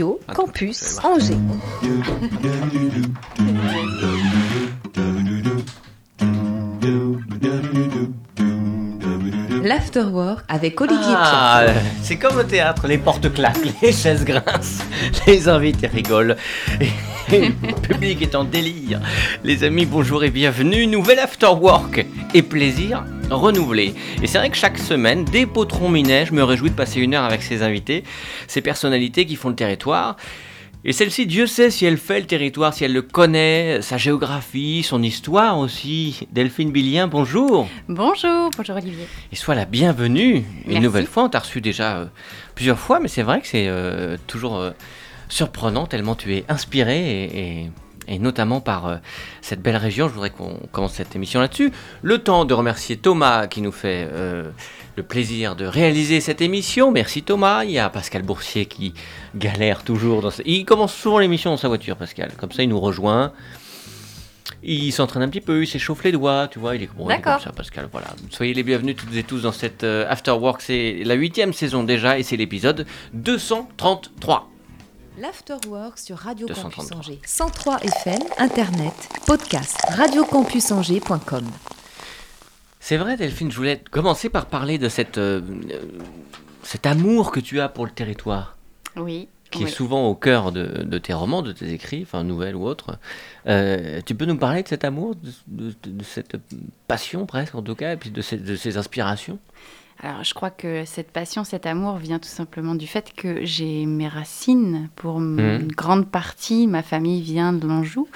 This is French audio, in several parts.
Radio Campus Angers. L'Afterwork avec Olivier Ah, c'est comme au théâtre, les portes claquent, les chaises grincent, les invités rigolent, et le public est en délire. Les amis, bonjour et bienvenue, nouvel Afterwork et plaisir renouvelé. Et c'est vrai que chaque semaine, des potrons minets, je me réjouis de passer une heure avec ces invités, ces personnalités qui font le territoire. Et celle-ci, Dieu sait si elle fait le territoire, si elle le connaît, sa géographie, son histoire aussi. Delphine Billien, bonjour. Bonjour, bonjour Olivier. Et sois la bienvenue. Une nouvelle fois, on t'a reçu déjà euh, plusieurs fois, mais c'est vrai que c'est euh, toujours euh, surprenant tellement tu es inspiré et, et- et notamment par euh, cette belle région. Je voudrais qu'on commence cette émission là-dessus. Le temps de remercier Thomas qui nous fait euh, le plaisir de réaliser cette émission. Merci Thomas. Il y a Pascal Boursier qui galère toujours. Dans Il commence souvent l'émission dans sa voiture, Pascal. Comme ça, il nous rejoint. Il s'entraîne un petit peu, il s'échauffe les doigts, tu vois, il est, bon, il est comme ça, Pascal. Voilà. Soyez les bienvenus toutes et tous dans cette euh, After Work. C'est la huitième saison déjà et c'est l'épisode 233. L'Afterwork sur Radio Campus 233. Angers. 103 FM, Internet, podcast, radiocampusangers.com. C'est vrai, Delphine, je voulais commencer par parler de cette, euh, euh, cet amour que tu as pour le territoire, Oui. qui oui. est souvent au cœur de, de tes romans, de tes écrits, enfin nouvelles ou autres. Euh, tu peux nous parler de cet amour, de, de- de cette passion presque en tout cas, et puis de ces, de ces inspirations? Alors, je crois que cette passion, cet amour vient tout simplement du fait que j'ai mes racines. Pour m- Mhm. une grande partie, ma famille vient de l'Anjou.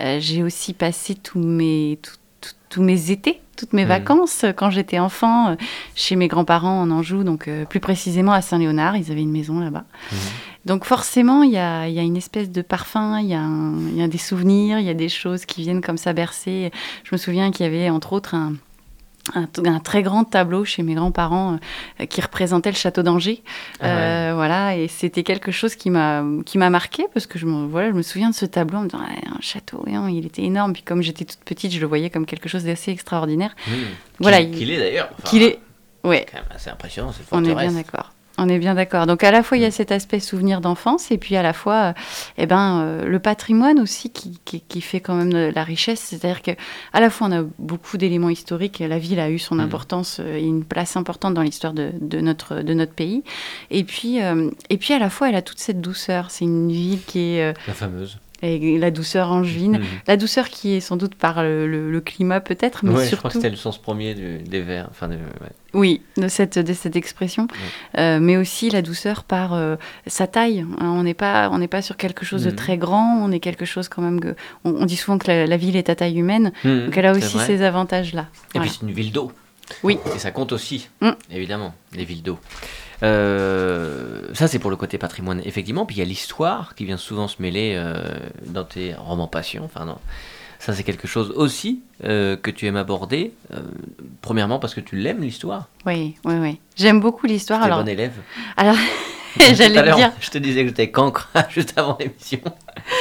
Euh, j'ai aussi passé tous mes, tout- tout- tous mes étés, toutes mes Mhm. vacances quand j'étais enfant euh, chez mes grands-parents en Anjou, donc euh, plus précisément à Saint-Léonard. Ils avaient une maison là-bas. Donc forcément, il y a, il y a une espèce de parfum, il y, a un- il y a des souvenirs, il y a des choses qui viennent comme ça bercer. Je me souviens qu'il y avait entre autres un, un, un très grand tableau chez mes grands-parents euh, qui représentait le château d'Angers. Ah ouais. Euh, Voilà, et c'était quelque chose qui m'a qui m'a marqué parce que je me, voilà, je me souviens de ce tableau en me disant un château, hein, il était énorme. Puis comme j'étais toute petite, je le voyais comme quelque chose d'assez extraordinaire. Mmh. Voilà, Qu'il il- qu'il est d'ailleurs. Enfin, Qu'il est, ouais, quand même assez impressionnant, cette on est forteresse. bien d'accord. On est bien d'accord. Donc à la fois il y a cet aspect souvenir d'enfance et puis à la fois, euh, eh ben, euh, le patrimoine aussi qui, qui, qui fait quand même la richesse. C'est-à-dire que à la fois on a beaucoup d'éléments historiques. La ville a eu son Mhm. importance euh, et une place importante dans l'histoire de, de notre de notre pays. Et puis et puis à la fois elle a toute cette douceur. C'est une ville qui est La fameuse. Et la douceur angevine. Mmh. La douceur qui est sans doute par le, le- le climat peut-être, mais Ouais, je surtout crois que c'était le sens premier du- des vers. Enfin, de- ouais. oui, de cette, de cette expression, Euh, mais aussi la douceur par euh, sa taille. hein. on n'est pas, on n'est pas sur quelque chose de Mhm. très grand, on est quelque chose quand même que. On, on dit souvent que la, la ville est à taille humaine, Mmh, donc elle a aussi ces avantages-là. Et Voilà. puis c'est une ville d'eau. Oui. Et ça compte aussi, Mm. évidemment, les villes d'eau. Euh, ça, c'est pour le côté patrimoine, effectivement. Puis il y a l'histoire qui vient souvent se mêler euh, dans tes romans passion. Enfin, non. Ça, c'est quelque chose aussi euh, que tu aimes aborder. euh, premièrement, parce que tu l'aimes, l'histoire. Oui, oui, oui. J'aime beaucoup l'histoire. Alors, bon élève. alors j'allais dire. Je te disais que j'étais cancre juste avant l'émission.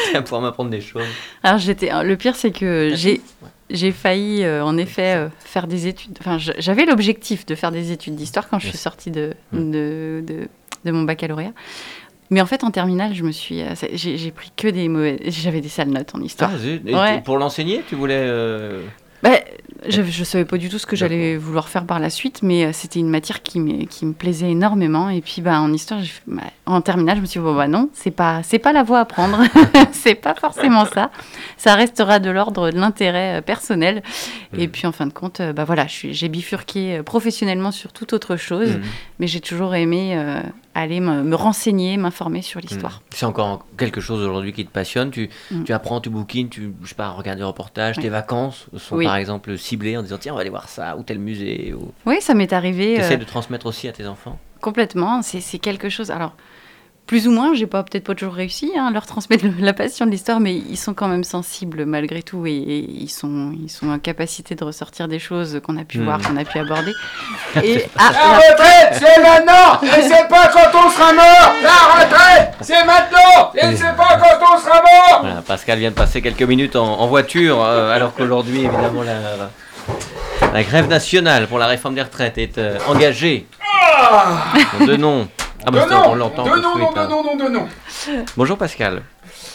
tu vas pouvoir m'apprendre des choses. Alors j'étais. Le pire, c'est que j'ai. Ouais. J'ai failli, euh, en effet, euh, faire des études. Enfin, j'avais l'objectif de faire des études d'histoire quand je suis sortie de, Mm. de, de, de mon baccalauréat. Mais en fait, en terminale, je me suis, euh, j'ai pris que des mauvais. J'avais des sales notes en histoire. Ah, Ouais. Pour l'enseigner, tu voulais. euh, Bah, je ne savais pas du tout ce que j'allais vouloir faire par la suite, mais euh, c'était une matière qui me, qui me plaisait énormément. Et puis, bah, en histoire, fait- bah, en terminale, je me suis dit, bon, bah non, c'est pas, c'est pas la voie à prendre. c'est pas forcément ça. Ça restera de l'ordre de l'intérêt personnel. Et Mhm. puis, en fin de compte, bah voilà, j'ai bifurqué professionnellement sur toute autre chose, mhm. mais j'ai toujours aimé euh, aller me, me renseigner, m'informer sur l'histoire. Mm. C'est encore quelque chose aujourd'hui qui te passionne. Tu, Mm. tu apprends, tu bouquines, tu je sais pas, regardes des reportages. Oui. Tes vacances sont Oui. par exemple ciblées en disant tiens on va aller voir ça ou tel musée. Ou... Oui, ça m'est arrivé. Tu euh, essaies de transmettre aussi à tes enfants? Complètement, c'est c'est quelque chose. Alors, plus ou moins, j'ai pas peut-être pas toujours réussi hein, à leur transmettre la passion de l'histoire, mais ils sont quand même sensibles malgré tout et, et ils sont ils sont en capacité de ressortir des choses qu'on a pu Hmm. voir, qu'on a pu aborder. Et ah, La la- retraite, c'est maintenant Et c'est pas quand on sera mort La retraite, c'est maintenant Et c'est pas quand on sera mort Voilà, Pascal vient de passer quelques minutes en, en voiture euh, alors qu'aujourd'hui évidemment la, la grève nationale pour la réforme des retraites est euh, engagée. Ah De nom. Ah bah De ça, on non l'entend De tout de non, non, de hein. non, non, de non Bonjour Pascal.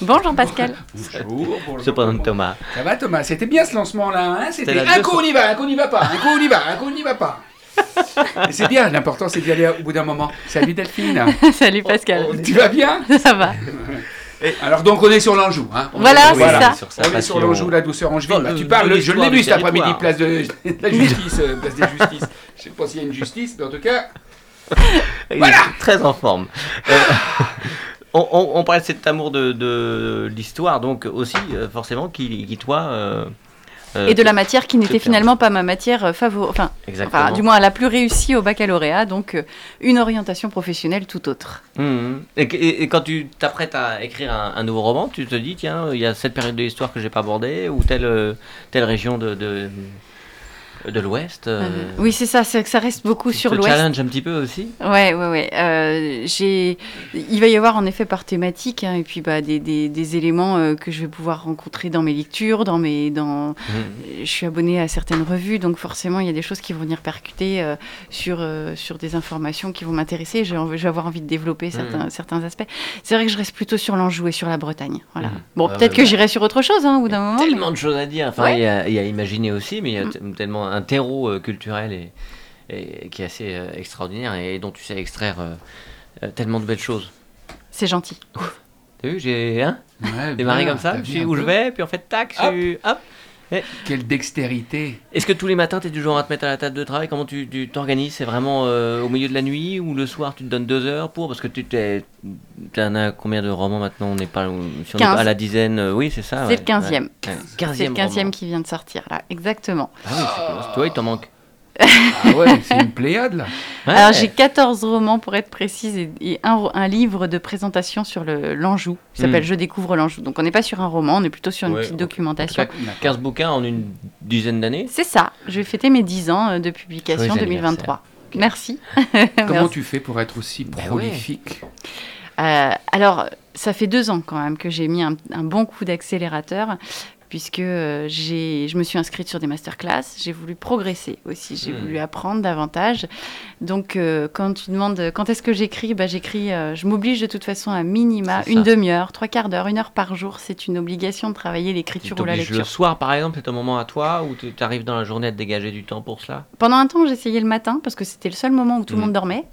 Bonjour Pascal. Bonjour, bonjour. Je présente Thomas. Ça va Thomas? C'était bien ce lancement-là, hein? C'était un deux coup on y va, un coup on n'y va pas, un coup on y va, un coup on n'y va pas. Et c'est bien, l'important c'est d'y aller au bout d'un moment. Salut Delphine. Salut Pascal. Tu vas bien? Ça va. Alors donc on est sur l'Anjou, hein? Voilà, c'est voilà, ça. On est sur l'Anjou, la douceur angevine. Bon, Bah, tu parles, je l'ai du cet après-midi, territoire. place de, de la justice, euh, place des justices. Je sais pas s'il y a une justice, mais en tout cas, Il Voilà. est très en forme. Euh, on, on, on parlait de cet amour de, de l'histoire, donc aussi, euh, forcément, qui, qui toi. euh, euh, Et de la matière qui n'était finalement pas ma matière favorite. Enfin, du moins la plus réussie au baccalauréat, donc euh, une orientation professionnelle tout autre. Mhm. Et, et- et quand tu t'apprêtes à écrire un, un nouveau roman, tu te dis, tiens, il y a cette période de l'histoire que j'ai pas abordée, ou telle, telle région de, de, de l'Ouest. euh, Euh, oui, c'est ça, c'est que ça reste beaucoup tu sur l'Ouest. challenge un petit peu aussi Ouais, ouais, ouais. Euh, j'ai, il va y avoir en effet par thématique, hein, et puis bah, des, des, des éléments euh, que je vais pouvoir rencontrer dans mes lectures, dans mes, dans. Mhm. Je suis abonnée à certaines revues, donc forcément il y a des choses qui vont venir percuter sur sur des informations qui vont m'intéresser. Je vais avoir envie de développer certains certains aspects. C'est vrai que je reste plutôt sur l'Anjou et sur la Bretagne. Voilà. Mhm. Bon, Ah peut-être ouais, que j'irai sur autre chose, hein, au bout d'un moment. mais- Tellement de choses à dire. Enfin, Ouais. il y, a, y a à imaginer aussi, mais il y a Mm. tellement un terreau euh, culturel et, et qui est assez euh, extraordinaire et dont tu sais extraire euh, tellement de belles choses. C'est gentil. T'as vu, j'ai hein, ouais, démarré bien, comme ça, je un où je vais, puis en fait, tac, je Hop. suis- hop. Quelle dextérité. Est-ce que tous les matins, tu es du genre à te mettre à la table de travail? Comment tu t'organises? C'est vraiment euh, au milieu de la nuit ou le soir, tu te donnes deux heures pour? Parce que tu t'es. T'en as combien de romans maintenant? On n'est pas, si on 15. pas à la dizaine, euh, oui, c'est ça. C'est ouais, le 15e. ouais. Ouais, C'est 15e. le 15e roman. qui vient de sortir, là. Exactement. Ah oui, c'est toi, il t'en manque. Ah ouais, c'est une pléiade là. Ouais. Alors j'ai 14 romans pour être précise et, et un, livre de présentation sur le- l'Anjou qui s'appelle Hmm. Je découvre l'Anjou. Donc on n'est pas sur un roman, on est plutôt sur une Ouais, petite documentation. Clac, 15 bouquins en une dizaine d'années. C'est ça, je vais fêter mes 10 ans euh, de publication Joyeux 2023. Merci. Comment Merci. tu fais pour être aussi Ben ouais. prolifique? Euh, alors, ça fait deux ans quand même que j'ai mis un, un bon coup d'accélérateur puisque euh, je me suis inscrite sur des masterclass, j'ai voulu progresser aussi, j'ai Hmm. voulu apprendre davantage. Donc, euh, quand tu demandes quand est-ce que j'écris, bah, j'écris, euh, je m'oblige de toute façon à minima une demi-heure, trois quarts d'heure, une heure par jour. C'est une obligation de travailler Tu l'écriture ou la lecture. le soir, par exemple, c'est un moment à toi ou tu arrives dans la journée à te dégager du temps pour cela? Pendant un temps, j'essayais le matin parce que c'était le seul moment où tout le Mhm. monde dormait.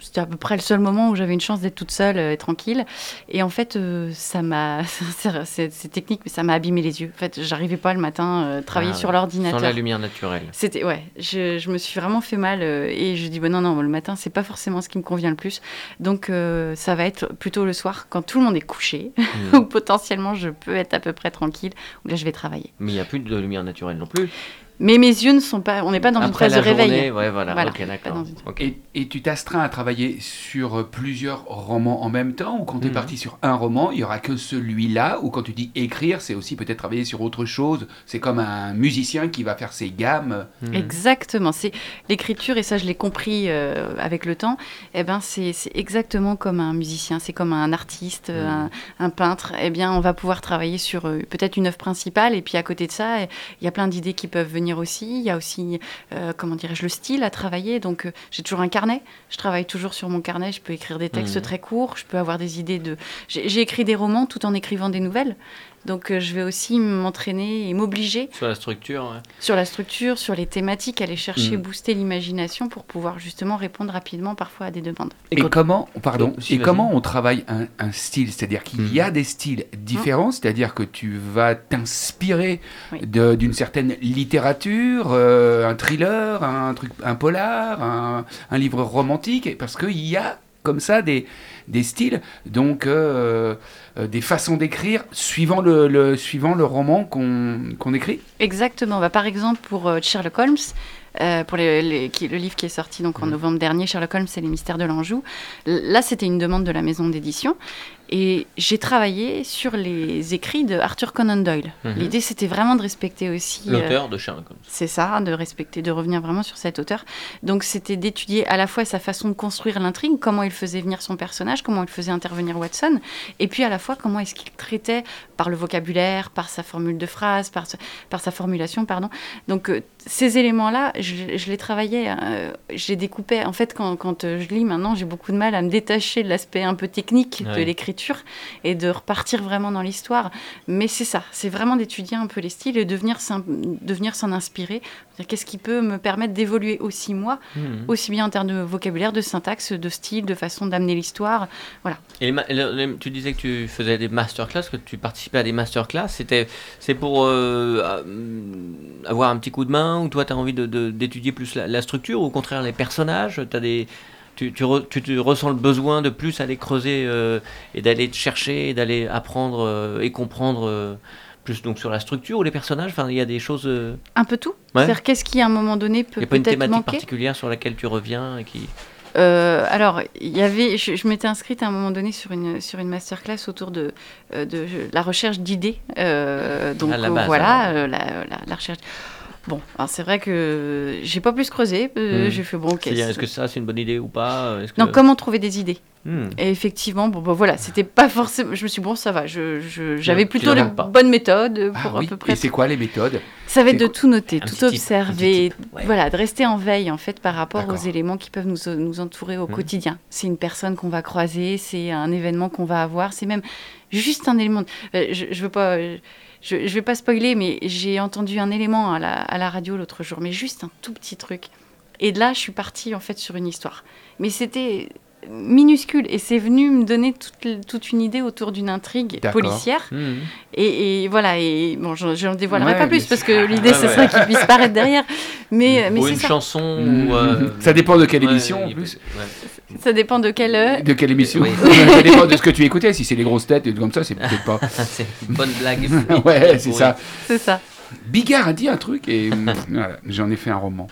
C'était à peu près le seul moment où j'avais une chance d'être toute seule euh, et tranquille. Et en fait, euh, ça m'a. c'est- technique, mais ça m'a abîmé les yeux. En fait, j'arrivais pas le matin euh, travailler Ah sur l'ordinateur. Sans la lumière naturelle. C'était ouais, je, je me suis vraiment fait mal euh, et je dis bon non non le matin c'est pas forcément ce qui me convient le plus donc ça va être plutôt le soir quand tout le monde est couché Mm. où potentiellement je peux être à peu près tranquille où là je vais travailler. Mais il n'y a plus de lumière naturelle non plus. Mais mes yeux ne sont pas, on n'est pas dans une Après phase de réveil. ouais, voilà. Voilà, une-. Et, et tu t'astreins à travailler sur plusieurs romans en même temps Ou quand tu es Mhm. parti sur un roman, il n'y aura que celui-là Ou quand tu dis écrire, c'est aussi peut-être travailler sur autre chose C'est comme un musicien qui va faire ses gammes. Mhm. Exactement, c'est l'écriture et ça je l'ai compris euh, avec le temps. Eh ben c'est c'est exactement comme un musicien, c'est comme un artiste, Mhm. un, un peintre. Eh bien on va pouvoir travailler sur euh, peut-être une œuvre principale et puis à côté de ça il y a plein d'idées qui peuvent venir aussi. Il y a aussi euh, comment dirais-je le style à travailler. Donc euh, j'ai toujours un carnet. Je travaille toujours sur mon carnet. Je peux écrire des textes Mhm. très courts. Je peux avoir des idées de. J'ai j'ai écrit des romans tout en écrivant des nouvelles. Donc euh, je vais aussi m'entraîner et m'obliger Sur la structure, ouais. sur la structure, sur les thématiques, aller chercher, Mm. booster l'imagination pour pouvoir justement répondre rapidement parfois à des demandes. Et, quand- comment, pardon, Oh, si, et comment on travaille un, un style? C'est-à-dire qu'il y a des styles différents, c'est-à-dire que tu vas t'inspirer Oui. d'une certaine littérature, euh, un thriller, un truc, un polar, un, un livre romantique, et- parce qu'il y a comme ça des, des styles, donc euh, euh, des façons d'écrire suivant le, le- suivant le roman qu'on qu'on écrit. Exactement. Bah, par exemple, pour euh, Sherlock Holmes, euh, pour les- les- qui- le livre qui est sorti donc en Mhm. novembre dernier, Sherlock Holmes et les mystères de l'Anjou. Là, c'était une demande de la maison d'édition. Et j'ai travaillé sur les écrits de Arthur Conan Doyle. Mhm. L'idée, c'était vraiment de respecter aussi. euh, L'auteur de Sherlock Holmes. C'est ça, de respecter, de revenir vraiment sur cet auteur. Donc c'était d'étudier à la fois sa façon de construire l'intrigue, comment il faisait venir son personnage, personnage, comment il faisait intervenir Watson, et puis à la fois comment est-ce qu'il traitait par le vocabulaire, par sa formule de phrase, par, par sa formulation, pardon. Donc euh, ces éléments-là, je, les travaillais, euh, je les découpais. En fait, quand, quand euh, je lis maintenant, j'ai beaucoup de mal à me détacher de l'aspect un peu technique de l'écriture et de repartir vraiment dans l'histoire. Mais c'est ça, c'est vraiment d'étudier un peu les styles et de venir s'en inspirer. Qu'est-ce qui peut me permettre d'évoluer aussi moi, mmh. aussi bien en termes de vocabulaire, de syntaxe, de style, de façon d'amener l'histoire. Voilà. Et tu disais que tu faisais des masterclass, que tu participais à des masterclass. C'était, c'est pour euh, avoir un petit coup de main ou toi tu as envie d'étudier de, plus la, structure ou au contraire les personnages as des, tu, tu, tu, ressens le besoin de plus aller creuser euh, et d'aller chercher, d'aller apprendre euh, et comprendre plus donc sur la structure ou les personnages? Enfin, il y a des choses. Un peu tout. C'est-à-dire qu'est-ce qui à un moment donné peut. Il n'y a pas une thématique particulière sur laquelle tu reviens et qui. Euh, alors, il y avait, je, m'étais inscrite à un moment donné sur une, sur une masterclass autour de, euh, de la recherche d'idées. Euh, donc voilà, la, recherche. Bon, c'est vrai que j'ai pas plus creusé. Hmm. J'ai fait bon. Est-ce que ça c'est une bonne idée ou pas Non, comment trouver des idées Hmm. Et effectivement, bon, bah, voilà, c'était pas forcément. Je me suis dit, bon, ça va, j'avais plutôt les bonnes méthodes pour ah à peu près. Et c'est quoi les méthodes Ça va être de tout noter, tout observer, voilà, de rester en veille en fait par rapport aux éléments qui peuvent nous, nous entourer au hmm. quotidien. C'est une personne qu'on va croiser, c'est un événement qu'on va avoir, c'est même juste un élément. Euh, je, je veux pas. Je, je vais pas spoiler, mais j'ai entendu un élément à la, à la radio l'autre jour, mais juste un tout petit truc. Et de là, je suis partie en fait sur une histoire. Mais c'était minuscule. Et c'est venu me donner toute, toute une idée autour d'une intrigue policière. Mmh. et, voilà et bon j'en dévoilerai pas plus parce que l'idée ce serait qu'il puisse paraître derrière. Mais mais ou une chanson ou euh, ça dépend de quelle émission en plus. ça dépend de quelle de quelle émission. Ça dépend de ce que tu écoutais. Si c'est les grosses têtes et comme ça c'est peut-être pas. C'est une bonne blague. Ouais c'est ça. C'est ça. Bigard a dit un truc et j'en ai fait un roman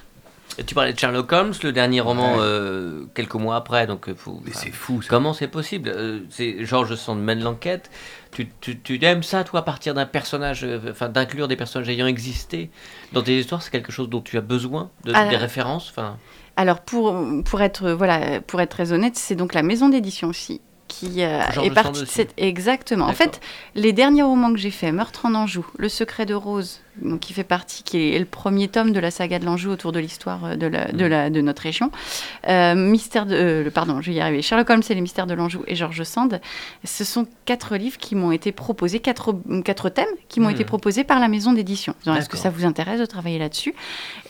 tu parlais de Sherlock Holmes, le dernier roman euh, quelques mois après, donc euh, faut, c'est fou. Comment c'est possible euh, C'est Georges Sand mène l'enquête. Tu, tu, tu, aimes ça, toi, à partir d'un personnage, enfin d'inclure des personnages ayant existé dans tes histoires, c'est quelque chose dont tu as besoin de, des références, enfin? Alors pour, pour être voilà pour être très honnête, c'est donc la maison d'édition aussi qui est partie de cette exactement. En fait, les derniers romans que j'ai faits, Meurtre en Anjou, Le secret de Rose, donc, qui fait partie, qui est le premier tome de la saga de l'Anjou autour de l'histoire euh, de, la, de, mm. la, de, notre région. Euh, mystère de, euh, pardon, je vais y arriver. Sherlock Holmes et les mystères de l'Anjou et Georges Sand. Ce sont quatre livres qui m'ont été proposés, quatre, quatre thèmes qui m'ont mm. été proposés par la maison d'édition. Est-ce que ça vous intéresse de travailler là-dessus?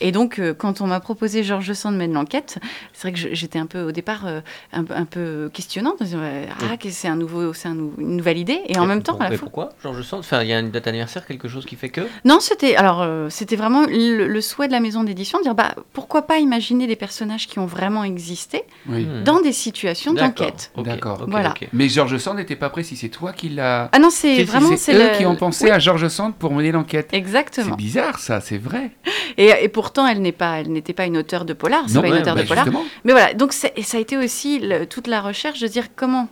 Et donc, quand on m'a proposé Georges Sand mène l'enquête, c'est vrai que j'étais un peu au départ un, un, peu questionnante. Ah, mm. c'est un nouveau, c'est un, une nouvelle idée. Et en même temps, à la pourquoi Georges Sand? Enfin, il y a une date anniversaire, quelque chose qui fait que? Non, c'est c'était alors euh, c'était vraiment le, souhait de la maison d'édition de dire bah pourquoi pas imaginer des personnages qui ont vraiment existé hmm. dans des situations d'enquête. D'accord. voilà. Mais Georges Sand n'était pas prêt si c'est toi qui l'a. Ah non c'est vraiment c'est eux qui ont pensé à Georges Sand pour mener l'enquête. Exactement. C'est bizarre ça, c'est vrai. Et, pourtant elle n'est pas elle n'était pas une auteure de polar, c'est pas une auteure de bah, polar. Mais voilà donc ça a été aussi toute la recherche de dire comment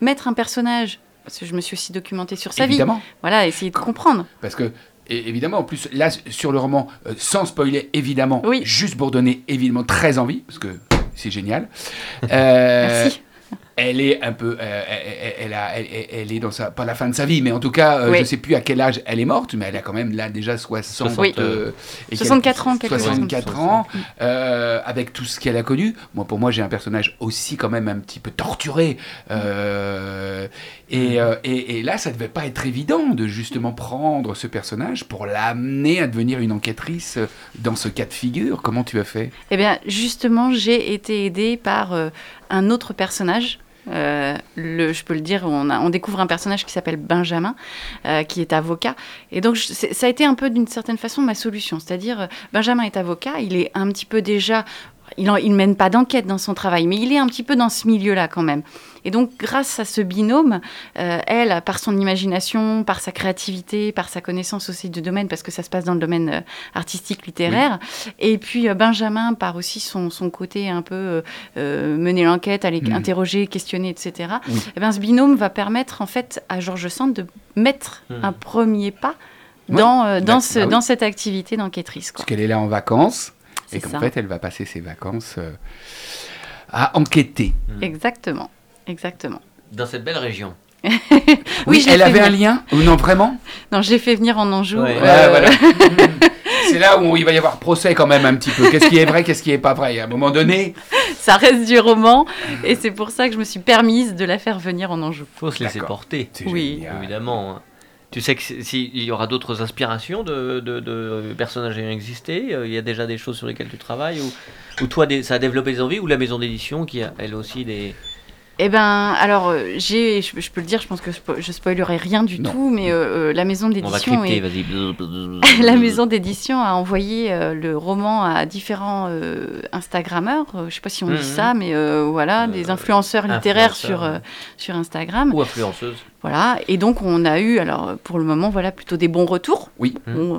mettre un personnage parce que je me suis aussi documentée sur sa Évidemment. vie. Voilà, essayer de comprendre. Parce que et évidemment, en plus, là, sur le roman, euh, sans spoiler, évidemment, juste pour donner évidemment très envie, parce que c'est génial. Euh, Merci elle est un peu, euh, elle, a, elle, est dans sa, pas la fin de sa vie, mais en tout cas, je ne sais plus à quel âge elle est morte, mais elle a quand même là déjà 60, oui. 64 ans, 64 ans, avec tout ce qu'elle a connu. Moi, pour moi, j'ai un personnage aussi quand même un petit peu torturé, euh, et, et, là, ça devait pas être évident de justement prendre ce personnage pour l'amener à devenir une enquêtrice dans ce cas de figure. Comment tu as fait? Eh bien, justement, j'ai été aidée par euh, un autre personnage. Euh, je peux le dire, on, on découvre un personnage qui s'appelle Benjamin, qui est avocat. Et donc, ça a été un peu d'une certaine façon ma solution. C'est-à-dire, Benjamin est avocat, il est un petit peu déjà il ne mène pas d'enquête dans son travail, mais il est un petit peu dans ce milieu-là quand même. Et donc, grâce à ce binôme, euh, elle, par son imagination, par sa créativité, par sa connaissance aussi du domaine, parce que ça se passe dans le domaine euh, artistique, littéraire, et puis euh, Benjamin, par aussi son, son côté un peu mener l'enquête, aller mmh. interroger, questionner, etc. Et eh ben, ce binôme va permettre en fait à Georges Sand de mettre mmh. un premier pas dans, dans, ce, bah dans cette activité d'enquêtrice. Parce qu'elle est là en vacances et qu'en fait, elle va passer ses vacances à enquêter. Exactement. Exactement. dans cette belle région. Oui, Oui, elle avait un lien Ou non, vraiment? Non, je l'ai fait venir en Anjou. Ouais. euh, Ouais, voilà. C'est là où il va y avoir procès quand même un petit peu. Qu'est-ce qui est vrai, qu'est-ce qui est pas vrai? À un moment donné, ça reste du roman. Et c'est pour ça que je me suis permise de la faire venir en Anjou. faut se laisser porter, Oui. génial. évidemment. hein. Tu sais que si- s'il y aura d'autres inspirations de, personnages ayant existé, euh, il y a déjà des choses sur lesquelles tu travailles ou, toi ça a développé des envies ou la maison d'édition qui a elle aussi des. Eh ben, alors, euh, j'ai, je, je peux le dire, je pense que je, spo- je spoilerai rien du Non. tout, mais euh, euh, la maison d'édition est- la maison d'édition a envoyé euh, le roman à différents euh, Instagrammeurs. je sais pas si on Mhm. dit ça, mais voilà, des influenceurs littéraires influenceurs, sur, sur Instagram. ou influenceuse. Voilà, et donc on a eu, alors pour le moment, voilà, plutôt des bons retours. Oui. Euh,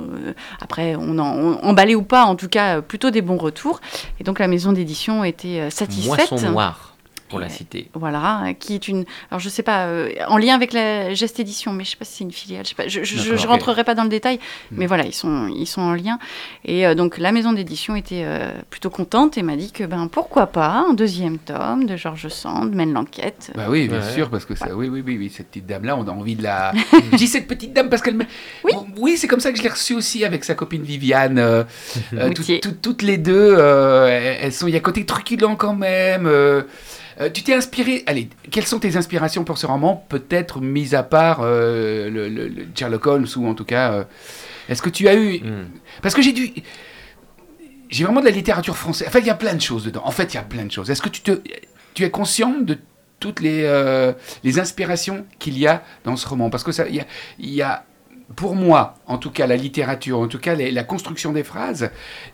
après, on en on, emballé ou pas, en tout cas, plutôt des bons retours. Et donc la maison d'édition était satisfaite. Moisson noire pour la cité. Voilà, qui est une. Alors, je sais pas, euh, en lien avec la Geste Édition, mais je sais pas si c'est une filiale. Je, sais pas, je, je, je- D'accord, je ok. rentrerai pas dans le détail, Hmm. mais voilà, ils sont, ils sont en lien. Et euh, donc, la maison d'édition était euh, plutôt contente et m'a dit que, ben, pourquoi pas, un deuxième tome de Georges Sand mène l'enquête. Bah oui, bien Ouais. sûr, parce que ça, oui, oui, oui, oui, cette petite dame-là, on a envie de la. Je dis cette petite dame parce qu'elle. me- Oui. Bon, oui, c'est comme ça que je l'ai reçue aussi avec sa copine Viviane. euh, euh, tout- Moutier. tout- toutes les deux, euh, elles elles sont. Il y a côté truculent quand même. Euh, tu t'es inspiré. Allez, quelles sont tes inspirations pour ce roman Peut-être mis à part euh, le, le- le Sherlock Holmes ou en tout cas. euh, Est-ce que tu as eu. Hmm. Parce que j'ai dû. J'ai vraiment de la littérature française. Enfin, il y a plein de choses dedans. En fait, il y a plein de choses. Est-ce que tu, te, tu es conscient de toutes les, les inspirations qu'il y a dans ce roman? Parce que ça, il y a, il y a, pour moi, en tout cas, la littérature, en tout cas, les- la construction des phrases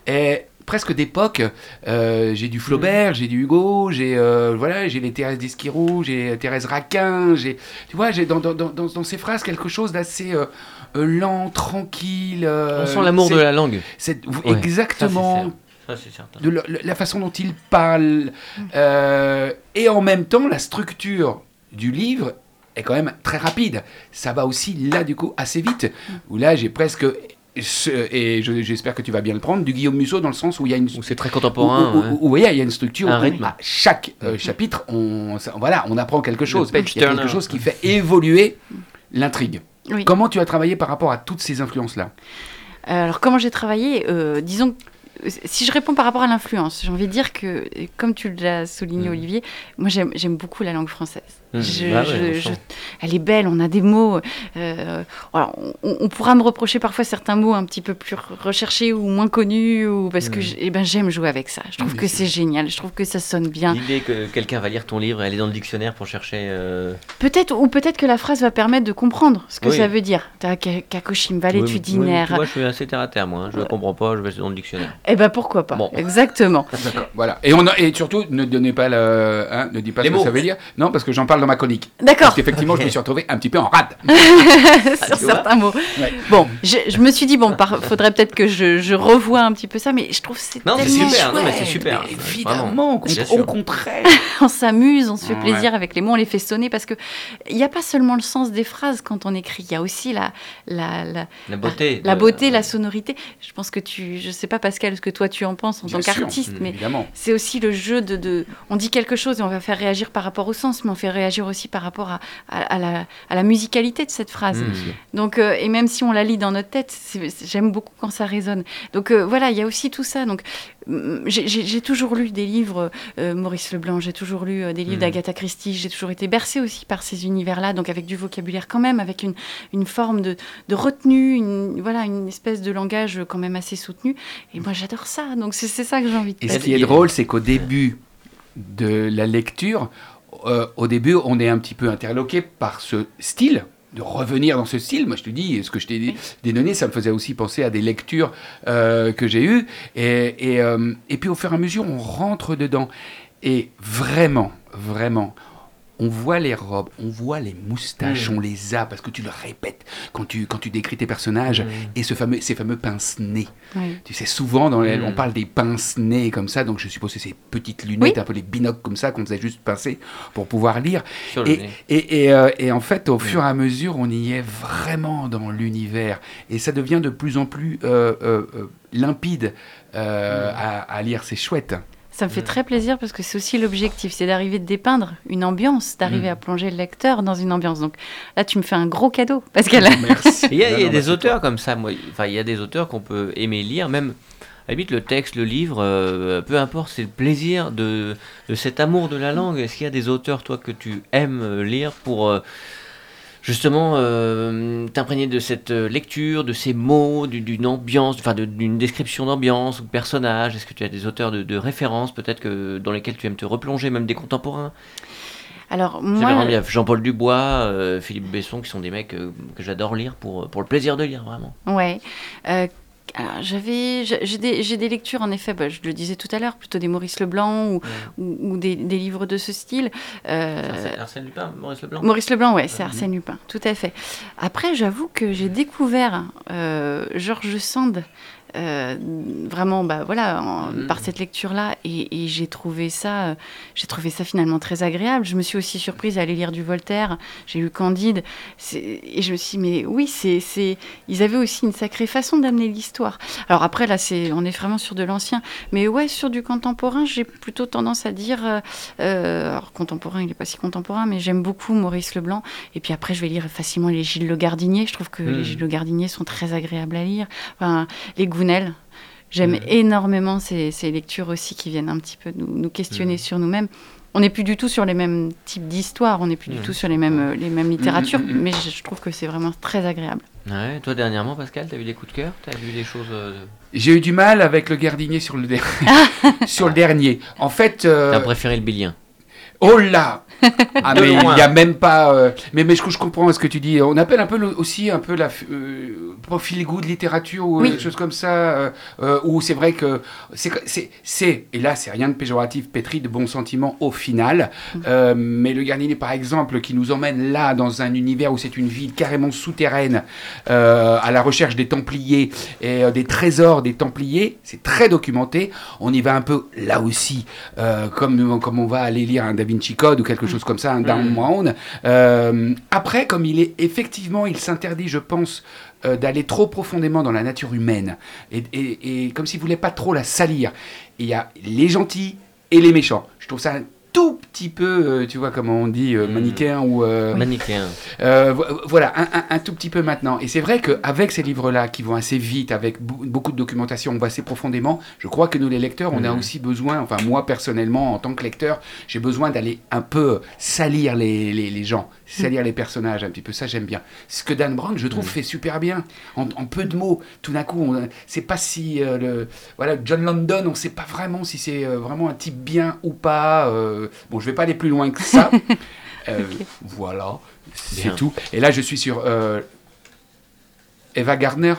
est presque d'époque. Euh, j'ai du Flaubert, j'ai du Hugo, j'ai euh, voilà, j'ai les Thérèse d'Esquirou, j'ai Thérèse Raquin, j'ai tu vois, j'ai dans, dans, dans, dans- ces phrases quelque chose d'assez euh, lent, tranquille. euh, On sent l'amour de la langue. c'est Ouais, exactement Ça c'est certain. de la, la façon dont il parle euh, et en même temps la structure du livre est quand même très rapide. Ça va aussi là du coup assez vite. Où là j'ai presque et je- j'espère que tu vas bien le prendre du Guillaume Musso dans le sens où il y a une c'est très où- contemporain. où- ouais. où- où, ouais, il y a une structure Un rythme. à chaque euh, chapitre on ça- voilà on apprend quelque chose. Il y a quelque chose qui fait évoluer l'intrigue. Oui. Comment tu as travaillé par rapport à toutes ces influences là Alors, comment j'ai travaillé Euh, Disons, si je réponds par rapport à l'influence, j'ai envie de dire que, comme tu l'as souligné, Mm. Olivier, moi j'aime beaucoup la langue française. Mm. Je- Bah ouais, je- on je- sent. elle est belle, on a des mots. euh, on, on pourra me reprocher parfois certains mots un petit peu plus recherchés ou moins connus, ou parce que Mm. j'- eh ben, j'aime jouer avec ça. Je trouve que c'est génial, je trouve que ça sonne bien. L'idée que quelqu'un va lire ton livre et aller dans le dictionnaire pour chercher. euh, Peut-être, ou peut-être que la phrase va permettre de comprendre ce que Oui. ça veut dire. Kakoshim, valétudinaire. oui, vois, je suis assez terre à terre, moi. hein. Je ne comprends pas, je vais dans le dictionnaire. Eh ben pourquoi pas Bon. Exactement. Voilà. Et, on a- et surtout, ne donnez pas le, hein, ne dis pas Les ce que mots. ça veut dire. Non, parce que j'en parle dans ma chronique. D'accord. Parce qu'effectivement, je me suis retrouvé un petit peu en rade. sur vois certains mots. Ouais. Bon, je, je me suis dit, bon, par, faudrait peut-être que je, je revoie un petit peu ça, mais je trouve que c'est Non, c'est super, non, mais c'est super. Mais. Évidemment, au, contraire. On s'amuse, on se fait Ouais. plaisir avec les mots, on les fait sonner, parce que il n'y a pas seulement le sens des phrases quand on écrit, il y a aussi la, la, la, La beauté. la de- beauté, la sonorité. Je pense que tu, je sais pas Pascal, ce que toi tu en penses en Bien tant sûr. qu'artiste, Mm. mais Évidemment. c'est aussi le jeu de, de- On dit quelque chose et on va faire réagir par rapport au sens, mais on fait réagir aussi par rapport à, à- à la, à la musicalité de cette phrase. Mm. Donc, euh, et même si on la lit dans notre tête, j'aime beaucoup quand ça résonne. Donc euh, voilà, il y a aussi tout ça. Donc j'ai- toujours lu des livres, euh, Maurice Leblanc, j'ai toujours lu euh, des livres Mhm. d'Agatha Christie, j'ai toujours été bercée aussi par ces univers-là, donc avec du vocabulaire quand même, avec une, une forme de, de retenue, une, voilà, une espèce de langage quand même assez soutenu. Et moi j'adore ça, donc c'est ça que j'ai envie de Et ce qui est drôle, c'est qu'au début de la lecture, euh, au début, on est un petit peu interloqué par ce style, de revenir dans ce style. Moi, je te dis, ce que je t'ai dénommé, ça me faisait aussi penser à des lectures euh, que j'ai eues. Et, et, euh, et puis, au fur et à mesure, on rentre dedans. Et vraiment, vraiment, on voit les robes, on voit les moustaches, Mm. on les a, parce que tu le répètes quand tu, quand tu décris tes personnages. Mm. Et ce fameux, ces fameux pince-nez. Oui. Tu sais, souvent, dans les- Mm. on parle des pince-nez comme ça, donc je suppose que c'est ces petites lunettes, Oui. un peu les binocles comme ça, qu'on faisait juste pincer pour pouvoir lire. Et, et, et, euh, et en fait, au fur et à mesure, on y est vraiment dans l'univers. Et ça devient de plus en plus euh, euh, limpide à, à lire. C'est chouette. Ça me fait Mm. très plaisir parce que c'est aussi l'objectif, c'est d'arriver de dépeindre une ambiance, d'arriver Mm. à plonger le lecteur dans une ambiance. Donc là, tu me fais un gros cadeau, Pascal. Merci. Il y a, il y a Non, non, des bah, auteurs comme ça, moi. Enfin, il y a des auteurs qu'on peut aimer lire, même à la limite le texte, le livre, euh, peu importe, c'est le plaisir de, de cet amour de la langue. Est-ce qu'il y a des auteurs, toi, que tu aimes euh, lire pour euh, justement euh, t'imprégner de cette euh, lecture, de ces mots, du- d'une ambiance, enfin de- d'une description d'ambiance ou de personnage Est-ce que tu as des auteurs de, de référence, peut-être que dans lesquels tu aimes te replonger, même des contemporains? Alors C'est moi. Jean-Paul Dubois, euh, Philippe Besson, qui sont des mecs euh, que j'adore lire pour, pour le plaisir de lire, vraiment. Ouais. Alors, j'avais, j'ai des, des lectures en effet, bah, je le disais tout à l'heure, plutôt des Maurice Leblanc ou, ou, ou des, des livres de ce style. Euh, Arsène, Arsène Lupin, Maurice Leblanc. Maurice Leblanc, ouais, c'est. Arsène Lupin, tout à fait. Après, j'avoue que j'ai découvert euh, Georges Sand. Euh, vraiment bah voilà en- par cette lecture là et, et j'ai trouvé ça euh, j'ai trouvé ça finalement très agréable je me suis aussi surprise à aller lire du Voltaire j'ai lu Candide et je me suis dit, mais oui c'est c'est ils avaient aussi une sacrée façon d'amener l'histoire alors après là c'est on est vraiment sur de l'ancien mais ouais sur du contemporain j'ai plutôt tendance à dire euh, alors contemporain, il n'est pas si contemporain, mais j'aime beaucoup Maurice Leblanc. Et puis après, je vais lire facilement les Gilles Le Gardinier. Je trouve que Mm. les Gilles Le Gardinier sont très agréables à lire. Enfin, les Gounel. J'aime énormément ces, ces lectures aussi qui viennent un petit peu nous, nous questionner sur nous-mêmes. On n'est plus du tout sur les mêmes types d'histoires, on n'est plus du tout sur les mêmes, euh, les mêmes littératures, mais je, je trouve que c'est vraiment très agréable. Ouais, toi dernièrement, Pascal, t'as eu des coups de cœur? T'as vu des choses euh, J'ai eu du mal avec le gardinier sur le, der- sur le dernier. En fait, euh, T'as préféré le bilien oh là Ah mais il n'y a même pas... euh, Mais, mais je, je comprends ce que tu dis. On appelle un peu le- aussi un peu la euh, profil goût de littérature ou Oui. des choses comme ça, euh, euh, où c'est vrai que c'est, et là c'est rien de péjoratif, pétri de bons sentiments au final, Euh, mais le gardinier par exemple qui nous emmène là dans un univers où c'est une ville carrément souterraine euh, à la recherche des Templiers et euh, des trésors des Templiers, c'est très documenté. On y va un peu là aussi, euh, comme, comme on va aller lire un Da Vinci Code ou quelque chose comme ça, un Dan Brown. Euh, après, comme il est effectivement, il s'interdit, je pense, euh, d'aller trop profondément dans la nature humaine et, et- et comme s'il voulait pas trop la salir. Il y a les gentils et les méchants. Je trouve ça petit peu, euh, tu vois, comment on dit, euh, Mm. manichéen ou. euh, Manichéen. vo- voilà, un, un- un tout petit peu maintenant. Et c'est vrai qu'avec ces livres-là, qui vont assez vite, avec beaucoup de documentation, on va assez profondément, je crois que nous, les lecteurs, on a Mhm. aussi besoin, enfin moi personnellement, en tant que lecteur, j'ai besoin d'aller un peu salir les, les, les gens, salir les personnages un petit peu. Ça, j'aime bien. Ce que Dan Brown, je trouve, Mhm. fait super bien. En, en peu de mots, tout d'un coup, on- c'est pas si... euh, le, voilà, John London, on sait pas vraiment si c'est euh, vraiment un type bien ou pas. euh, bon, je vais pas aller plus loin que ça. Voilà, c'est tout. Et là, je suis sur Eva Gardner,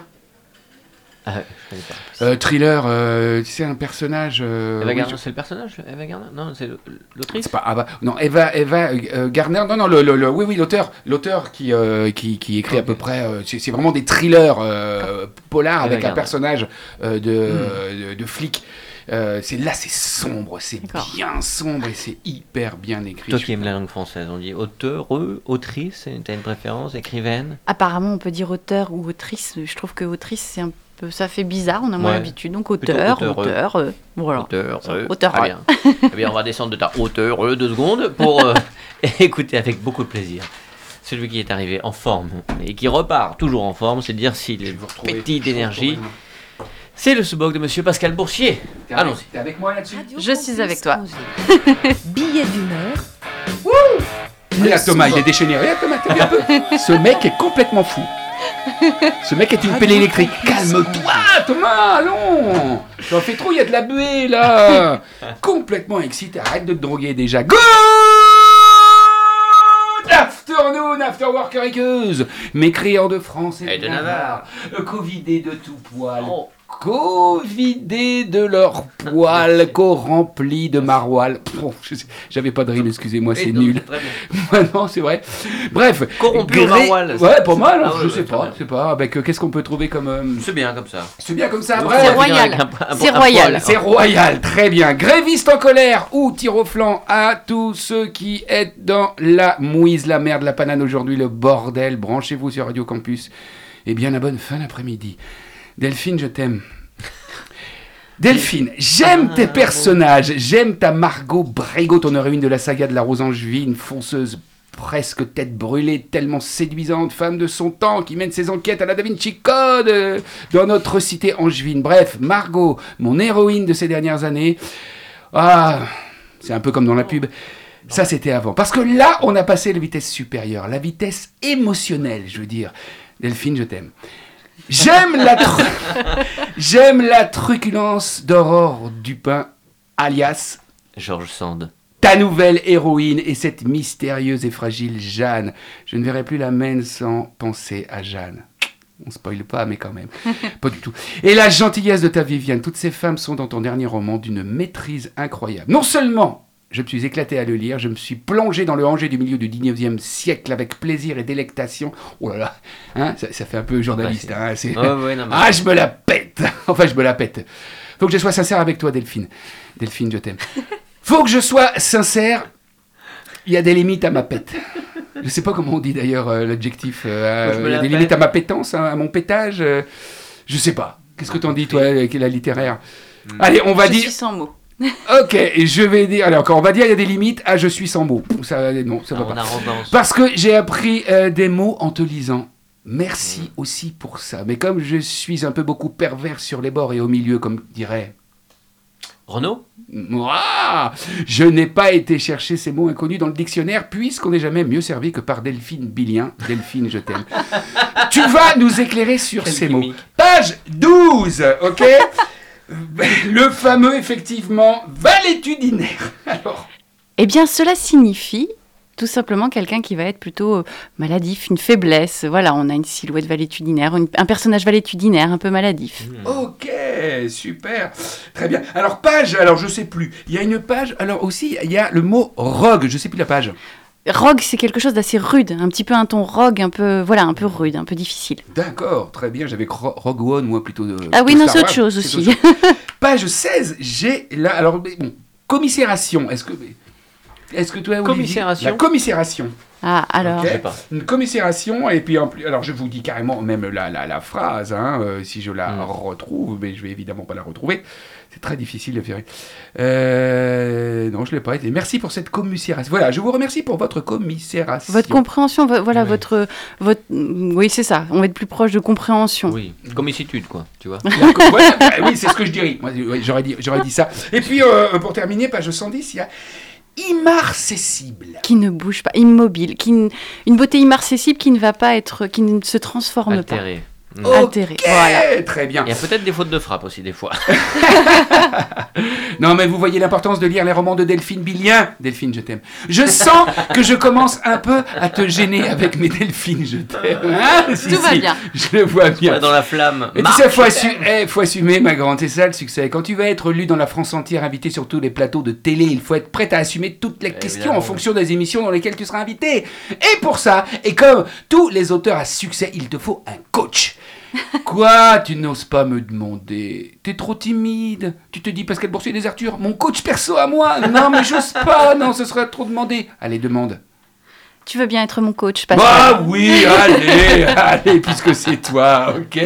Ah, je connais pas. euh, thriller. euh, tu sais, un personnage. euh, Eva oui, Gardner, je- c'est le personnage Eva Gardner? Non, c'est le- l'autrice? C'est pas Ava- non Eva Eva euh, Gardner non non le, le- le- oui oui l'auteur l'auteur qui, euh, qui qui écrit à peu près euh, c'est c'est vraiment des thrillers euh, polars Eva avec un personnage euh, de, Hmm. de de flic Euh, c'est là c'est sombre c'est D'accord. bien sombre et c'est hyper bien écrit Toi qui aimes la langue française, on dit auteur, eux, autrice, t'as une préférence, écrivaine? Apparemment, on peut dire auteur ou autrice. Je trouve que autrice, c'est un peu, ça fait bizarre, on a moins Ouais. l'habitude. Donc Plutôt auteur, auteureux. auteur, euh, voilà. Auteur, Ça, eux. auteur, Très ouais. bien. eh bien, on va descendre de ta hauteur, eux, deux secondes, pour euh, écouter avec beaucoup de plaisir. Celui qui est arrivé en forme et qui repart toujours en forme, c'est dire s'il Je est petit d'énergie. C'est le sous-boc de monsieur Pascal Boursier. Allons-y. T'es avec moi là-dessus Je suis avec toi. Billet d'humeur. Regarde Thomas, il est déchaîné. Regarde Thomas, t'as vu un peu Ce mec est complètement fou. Ce mec est une pelle électrique. Calme-toi, Thomas, allons J'en fais trop, il y a de la buée là Complètement excité, arrête de te droguer déjà. Good afternoon, afterworker équeuse Mécréants de France et, Et de Navarre. Covidés de tout poil. Oh. Covidés de leur poil, co-remplis de maroilles. Sais- J'avais pas de rime, excusez-moi, c'est nul. très bien. non, c'est vrai. Bref. Corrompu maroilles. Ouais, pas mal, hein, ouais, je ouais, sais pas, bien. je sais pas. Avec euh, qu'est-ce qu'on peut trouver comme. euh, C'est bien comme ça. C'est bien comme ça, finir royal. C'est royal. C'est royal, très bien. Gréviste en colère ou tir au flanc à tous ceux qui êtes dans la mouise, la merde, la panane aujourd'hui, le bordel. Branchez-vous sur Radio Campus. Et bien la bonne fin d'après-midi. Delphine, je t'aime. Delphine, j'aime Ah, tes personnages, j'aime ta Margot Brégot, ton héroïne de la saga de la Rose Angevine, fonceuse presque tête brûlée, tellement séduisante, femme de son temps, qui mène ses enquêtes à la Da Vinci Code euh, dans notre cité angevine. Bref, Margot, mon héroïne de ces dernières années. Ah, c'est un peu comme dans la pub. Ça, c'était avant. Parce que là, on a passé la vitesse supérieure, la vitesse émotionnelle, je veux dire. Delphine, je t'aime. J'aime la, tru- J'aime la truculence d'Aurore Dupin, alias Georges Sand. ta nouvelle héroïne et cette mystérieuse et fragile Jeanne. Je ne verrai plus la mène sans penser à Jeanne. On spoile pas, mais quand même. pas du tout. Et la gentillesse de ta Viviane. Toutes ces femmes sont dans ton dernier roman d'une maîtrise incroyable. Non seulement je me suis éclaté à le lire, je me suis plongé dans le Angers du milieu du 19e siècle avec plaisir et délectation. Oh là là, hein, ça, ça fait un peu journaliste. hein, c'est- Ouais, ouais, non, mais- ah, je me la pète Enfin, je me la pète. Faut que je sois sincère avec toi, Delphine. Delphine, je t'aime. Faut que je sois sincère. Il y a des limites à ma pète. Je sais pas comment on dit d'ailleurs euh, l'adjectif. euh, il y a des pète. limites à ma pétence, hein, à mon pétage. euh, je sais pas. Qu'est-ce que t'en dis, toi, avec la littéraire? Hmm. Allez, on va je dire. suis sans mots. Ok, je vais dire. Allez, encore, on va dire il y a des limites à je suis sans mots. Ça, non, ça va pas. Parce que j'ai appris euh, des mots en te lisant. Merci aussi pour ça. Mais comme je suis un peu beaucoup pervers sur les bords et au milieu, comme dirait Renaud? Ouah Je n'ai pas été chercher ces mots inconnus dans le dictionnaire, puisqu'on n'est jamais mieux servi que par Delphine Billien. Delphine, je t'aime. tu vas nous éclairer sur Quelle ces mots. Page 12, ok? Le fameux, effectivement, valétudinaire. Alors, Eh bien, cela signifie tout simplement quelqu'un qui va être plutôt euh, maladif, une faiblesse. Voilà, on a une silhouette valétudinaire, une- un personnage valétudinaire un peu maladif. Hmm. ok, super. Très bien. Alors, page, alors je sais plus. Il y a une page, alors aussi, il y a le mot rogue, je sais plus la page. Rogue, c'est quelque chose d'assez rude, un petit peu un ton rogue, un peu, voilà, un peu rude, un peu difficile. D'accord, très bien. J'avais Ro- Rogue One, moi, plutôt. de- Ah oui, de non, c'est autre chose aussi. autre chose. Page 16, j'ai là. Alors, mais bon, commisération. Est-ce que. Est-ce que toi, Olivier- Commisération La commisération. Ah, alors. Une commisération, et puis en plus. Alors, je vous dis carrément même la, la, la phrase, hein, euh, si je la Mm. retrouve, mais je vais évidemment pas la retrouver. C'est très difficile de faire. Euh, non, je l'ai pas été. Merci pour cette commisération. Voilà, je vous remercie pour votre commisération. votre compréhension, vo- voilà, Ouais. votre, votre, oui, c'est ça. On va être plus proche de compréhension. Oui, comicitude, quoi, tu vois. Ouais, bah oui, c'est ce que je dirais. Moi, j'aurais dit, j'aurais dit ça. Et puis, euh, pour terminer, page 110, il y a immarcessible. Qui ne bouge pas, immobile, qui ne- une beauté immarcessible qui ne va pas être, qui ne se transforme Altéré. Hmm. pas. Altérée. Ok, Voilà. très bien. Il y a peut-être des fautes de frappe aussi, des fois. Non, mais vous voyez l'importance de lire les romans de Delphine Billien. Delphine, je t'aime. Je sens que je commence un peu à te gêner avec mes Delphines, je t'aime. Hein Si, Tout va bien. Je le vois bien. Dans la flamme. Et tu sais, faut, assu- eh, faut assumer, ma grande, c'est ça le succès. Quand tu vas être lu dans la France entière, invité sur tous les plateaux de télé, il faut être prêt à assumer toutes les questions en fonction des émissions dans lesquelles tu seras invité. Et pour ça, et comme tous les auteurs à succès, il te faut un coach. Quoi? Tu n'oses pas me demander T'es trop timide Tu te dis Pascal Boursier des Arthur, mon coach perso à moi Non, mais j'ose pas Non, ce serait trop demandé. Allez, demande. Tu veux bien être mon coach, Pascal Bah oui, allez, allez, puisque c'est toi, ok.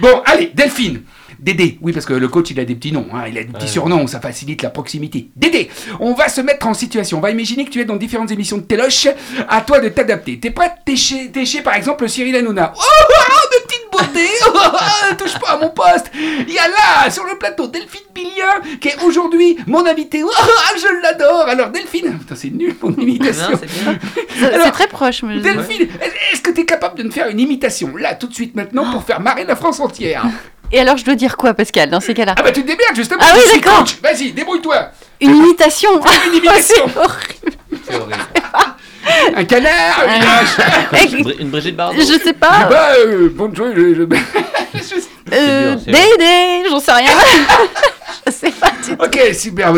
Bon, allez, Delphine. Dédé, oui, parce que le coach, il a des petits noms, hein, il a des petits Ouais. surnoms, ça facilite la proximité. Dédé, on va se mettre en situation. On va imaginer que tu es dans différentes émissions de Téloche. À toi de t'adapter. T'es prêt? T'es chez, par exemple, Cyril Hanouna. Oh, oh, oh, oh, oh, Touche pas à mon poste Il y a là, sur le plateau, Delphine Billien, qui est aujourd'hui mon invité. Oh, oh, je l'adore Alors, Delphine, putain, c'est nul mon imitation. C'est très proche. mais- Delphine, est-ce que tu es capable de me faire une imitation, là, tout de suite, maintenant, pour faire marrer la France entière? Et alors, je dois dire quoi, Pascal, dans ces cas-là? Ah bah tu te démerdes, justement, Ah oui, je suis d'accord. Vas-y, débrouille-toi Une imitation Une imitation C'est horrible. C'est horrible. Un canard, une vache Une, Bri- une Brigitte Bardot. Je sais Je sais pas. euh, je... je- je- Euh, Dédé, j'en sais rien. je sais pas. du tout. Ok, super,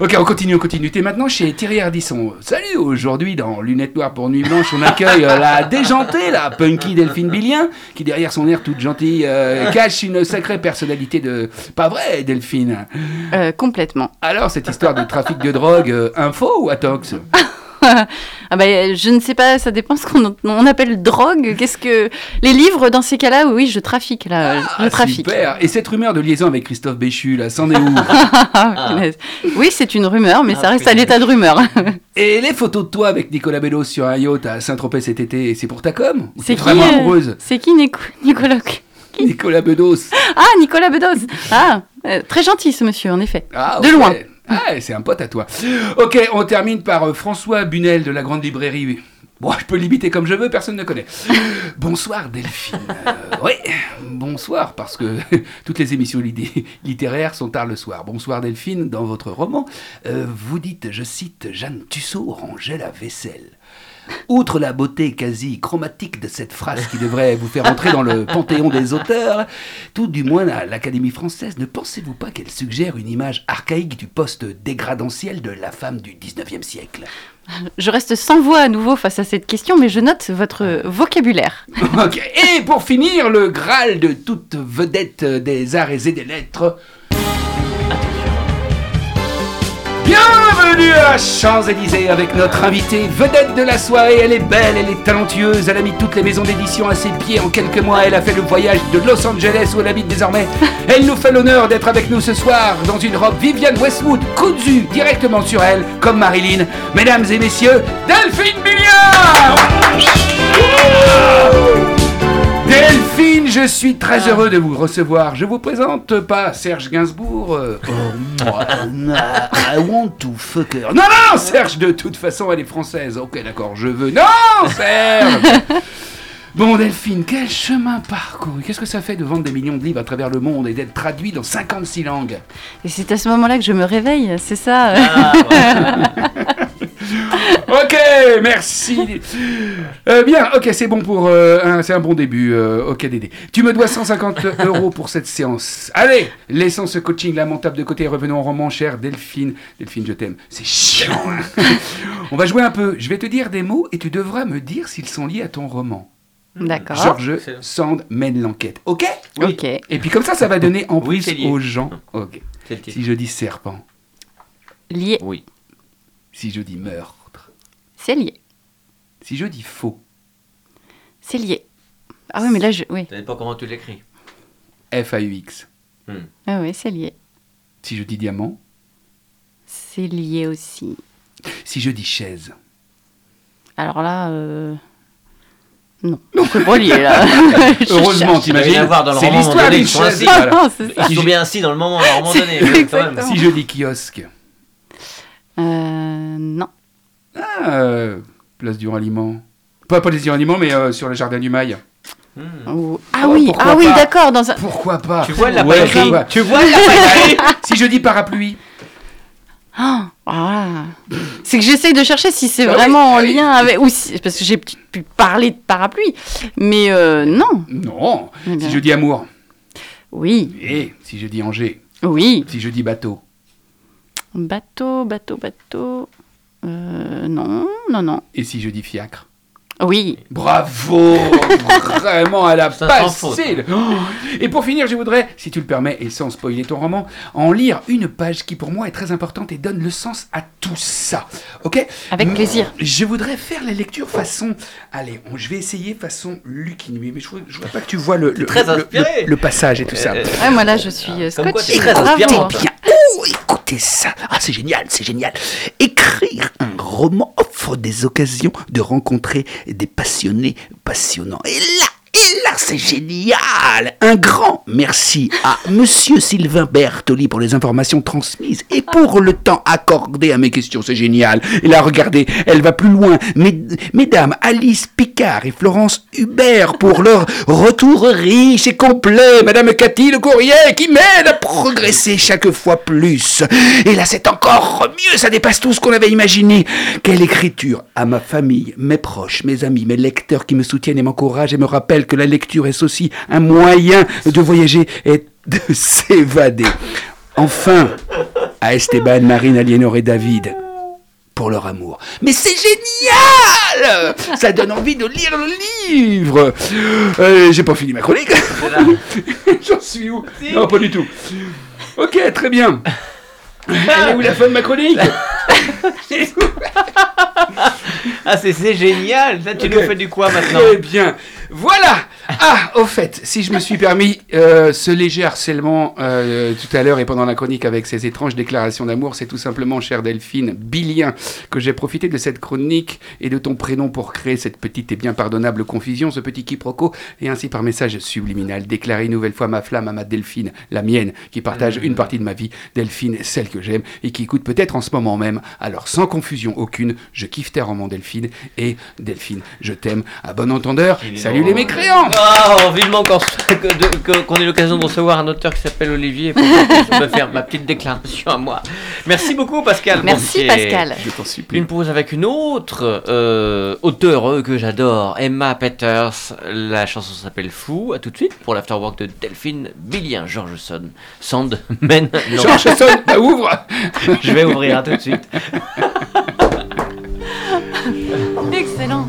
ok, on continue, on continue. T'es maintenant chez Thierry Ardisson. Salut, aujourd'hui, dans Lunettes Noires pour Nuit Blanche, on accueille euh, la déjantée, la punky Delphine Billien, qui derrière son air toute gentille, euh, cache une sacrée personnalité de... Pas vrai, Delphine? Euh, complètement. Alors, cette histoire de trafic de drogue, euh, info ou atox ah bah, je ne sais pas, ça dépend ce qu'on on appelle drogue. Qu'est-ce que les livres dans ces cas-là Oui, je trafique là, je Ah, trafique. super. Et cette rumeur de liaison avec Christophe Béchu, là, c'en est où? Ah, punaise. oui, c'est une rumeur, mais Ah, ça reste à l'état de rumeur. Et les photos de toi avec Nicolas Bello sur un yacht à Saint-Tropez cet été, c'est pour ta com? C'est qui vraiment euh, amoureuse? C'est qui Nico- Nicolas Nicolas Bedos. Ah, Nicolas Bedos. Ah, euh, très gentil ce monsieur, en effet. Ah, De loin. Ah, c'est un pote à toi. Ok, on termine par euh, François Bunel de la Grande Librairie. Bon, je peux l'imiter comme je veux, personne ne connaît. Bonsoir Delphine. Euh, oui, bonsoir, parce que toutes les émissions littéraires sont tard le soir. Bonsoir Delphine, dans votre roman, euh, vous dites, je cite, Jeanne Tussaud rangeait la vaisselle. Outre la beauté quasi chromatique de cette phrase qui devrait vous faire entrer dans le panthéon des auteurs, tout du moins à l'Académie française, ne pensez-vous pas qu'elle suggère une image archaïque du poste dégradentiel de la femme du 19e siècle? Je reste sans voix à nouveau face à cette question, mais je note votre vocabulaire. Et pour finir, le Graal de toute vedette des arts et des lettres. Bienvenue à Champs-Élysées avec notre invitée vedette de la soirée. Elle est belle, elle est talentueuse, elle a mis toutes les maisons d'édition à ses pieds en quelques mois. Elle a fait le voyage de Los Angeles où elle habite désormais. Elle nous fait l'honneur d'être avec nous ce soir dans une robe Viviane Westwood cousue directement sur elle, comme Marilyn. Mesdames et messieurs, Delphine Milliard Delphine, je suis très heureux de vous recevoir. Je vous présente pas Serge Gainsbourg. euh, oh, moi, I want to fuck her. Non, non, Serge, de toute façon, elle est française. Ok, d'accord, je veux. Non, Serge Bon, Delphine, quel chemin parcouru? Qu'est-ce que ça fait de vendre des millions de livres à travers le monde et d'être traduit dans 56 langues? Et c'est à ce moment-là que je me réveille, c'est ça? Ah. Ok, merci. Euh, bien, ok, c'est bon pour. euh, un- c'est un bon début. euh, ok, Dédé. Tu me dois 150 euros pour cette séance. Allez, laissons ce coaching lamentable de côté et revenons au roman, chère Delphine. Delphine, je t'aime. C'est chiant. hein. On va jouer un peu. Je vais te dire des mots et tu devras me dire s'ils sont liés à ton roman. D'accord. Georges Sand mène l'enquête. Ok? Oui. Ok. Et puis comme ça, ça va donner en Oui, plus aux gens. Ok. Le titre. Si je dis serpent, Lié. Oui. Si je dis meurtre, C'est lié. si je dis faux, C'est lié. Ah oui, mais là, je... oui. Ça dépend comment tu l'écris. F-A-U-X. Ah oui, c'est lié. Si je dis diamant, C'est lié aussi. si je dis chaise. Alors là, euh... non, c'est pas lié là. Heureusement, t'imagines rien à voir dans le C'est roman, l'histoire d'une donné, ils sont chaise. Ils sont bien assis dans le moment, à un moment donné. Si je dis kiosque. Euh, non. Ah, euh, place du ralliement. Pas place du ralliement, mais euh, sur le jardin du Mail. Hmm. Ah Oh, oui, pourquoi ah oui, pas d'accord. Dans un... Pourquoi pas Tu vois, l'a Ouais, pas. Tu vois, l'a pas. Si je dis parapluie. Ah, voilà. C'est que j'essaye de chercher si c'est Ah oui, vraiment ah en oui. lien avec. Ou si- Parce que j'ai pu parler de parapluie. Mais euh, non. Non. Eh. Si je dis amour. Oui, Et si je dis Angers. oui. Si je dis bateau. Bateau, bateau, bateau. Euh, non, non, non. Et si je dis fiacre? Oui. Bravo Vraiment, elle a Ça, passé Oh Et pour finir, je voudrais, si tu le permets, et sans spoiler ton roman, en lire une page qui pour moi est très importante et donne le sens à tout ça. Ok? Avec plaisir. Je voudrais faire la lecture façon... Allez, on- je vais essayer façon Lucky mais je ne vois pas que tu vois le, le, très le- le- inspiré. le passage et tout ça. Euh, Ouais, moi là, je suis euh, scotché. très inspirant. bien. Oh, écoutez ça. Ah, c'est génial, c'est génial. Écrire un roman offre des occasions de rencontrer des passionnés passionnants. Et là, c'est génial. Un grand merci à Monsieur Sylvain Bertoli pour les informations transmises et pour le temps accordé à mes questions. C'est génial. Et là, regardez, elle va plus loin. Mes- mesdames Alice Picard et Florence Hubert pour leur retour riche et complet. Madame Cathy Le Courrier qui m'aide progresser chaque fois plus. Et là, c'est encore mieux. Ça dépasse tout ce qu'on avait imaginé. Quelle écriture à ma famille, mes proches, mes amis, mes lecteurs qui me soutiennent et m'encouragent et me rappellent que la lecture est aussi un moyen de voyager et de s'évader. Enfin, à Esteban, Marine, Aliénor et David pour leur amour. Mais c'est génial! Ça donne envie de lire le livre. Euh, J'ai pas fini ma chronique. J'en suis où? Non, pas du tout. Ok, très bien. Elle est où la fin de ma chronique? Ah, c'est génial. Là, tu nous fais du quoi maintenant? Eh bien, voilà Ah, au fait, si je me suis permis euh, ce léger harcèlement euh, tout à l'heure et pendant la chronique avec ces étranges déclarations d'amour, c'est tout simplement, chère Delphine, bilien, que j'ai profité de cette chronique et de ton prénom pour créer cette petite et bien pardonnable confusion, ce petit quiproquo, et ainsi par message subliminal déclarer une nouvelle fois ma flamme à ma Delphine, la mienne, qui partage une partie de ma vie, Delphine, celle que j'aime, et qui écoute peut-être en ce moment même. Alors, sans confusion aucune, je kiffe tes romans, Delphine, et Delphine, je t'aime. À bon entendeur, salut les mécréants Oh, vivement qu'on ait l'occasion de recevoir un auteur qui s'appelle Olivier pour que je puisse me faire ma petite déclaration à moi. Merci beaucoup, Pascal. Merci Pascal. Je t'en supplie. Une pause avec une autre euh, auteure euh, que j'adore, Emma Peters. La chanson s'appelle Fou. À tout de suite pour l'afterwork de Delphine Billien, George Sand. Sand, men. Non, Georges sonne, bah, ouvre je vais ouvrir à tout de suite. Excellent.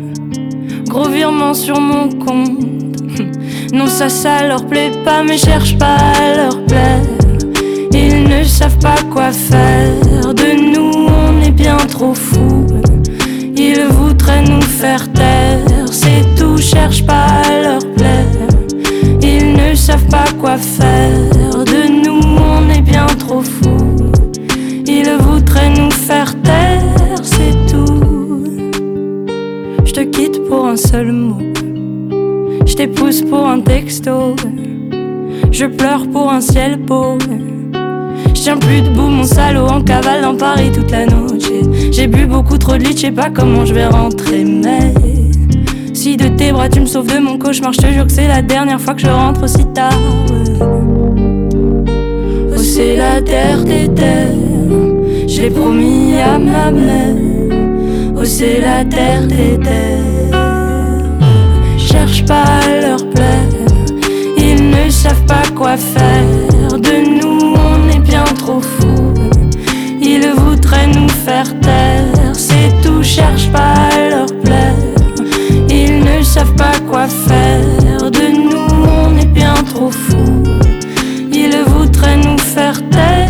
Gros virement sur mon compte. Non, ça, ça leur plaît pas, mais cherche pas à leur plaire. Ils ne savent pas quoi faire. De nous, on est bien trop fous. Ils voudraient nous faire taire. C'est tout, cherche pas à leur plaire. Ils ne savent pas quoi faire. De nous, on est bien trop fous. Ils voudraient nous faire taire, pour un seul mot. Je t'épouse pour un texto. Je pleure pour un ciel beau. Je tiens plus debout, mon salaud en cavale dans Paris toute la nuit. J'ai- J'ai bu beaucoup trop de lit, je sais pas comment je vais rentrer, mais. Si de tes bras tu me sauves de mon cauchemar, je te jure que c'est la dernière fois que je rentre aussi tard. Oh, c'est la terre des terres, je l'ai promis à ma mère. Oh, c'est la terre des terres. Leur ils ne savent pas quoi faire. De nous, on est bien trop fous. Ils voudraient nous faire taire, c'est tout. Cherche pas à leur plaire, ils ne savent pas quoi faire. De nous, on est bien trop fous. Ils voudraient nous faire taire,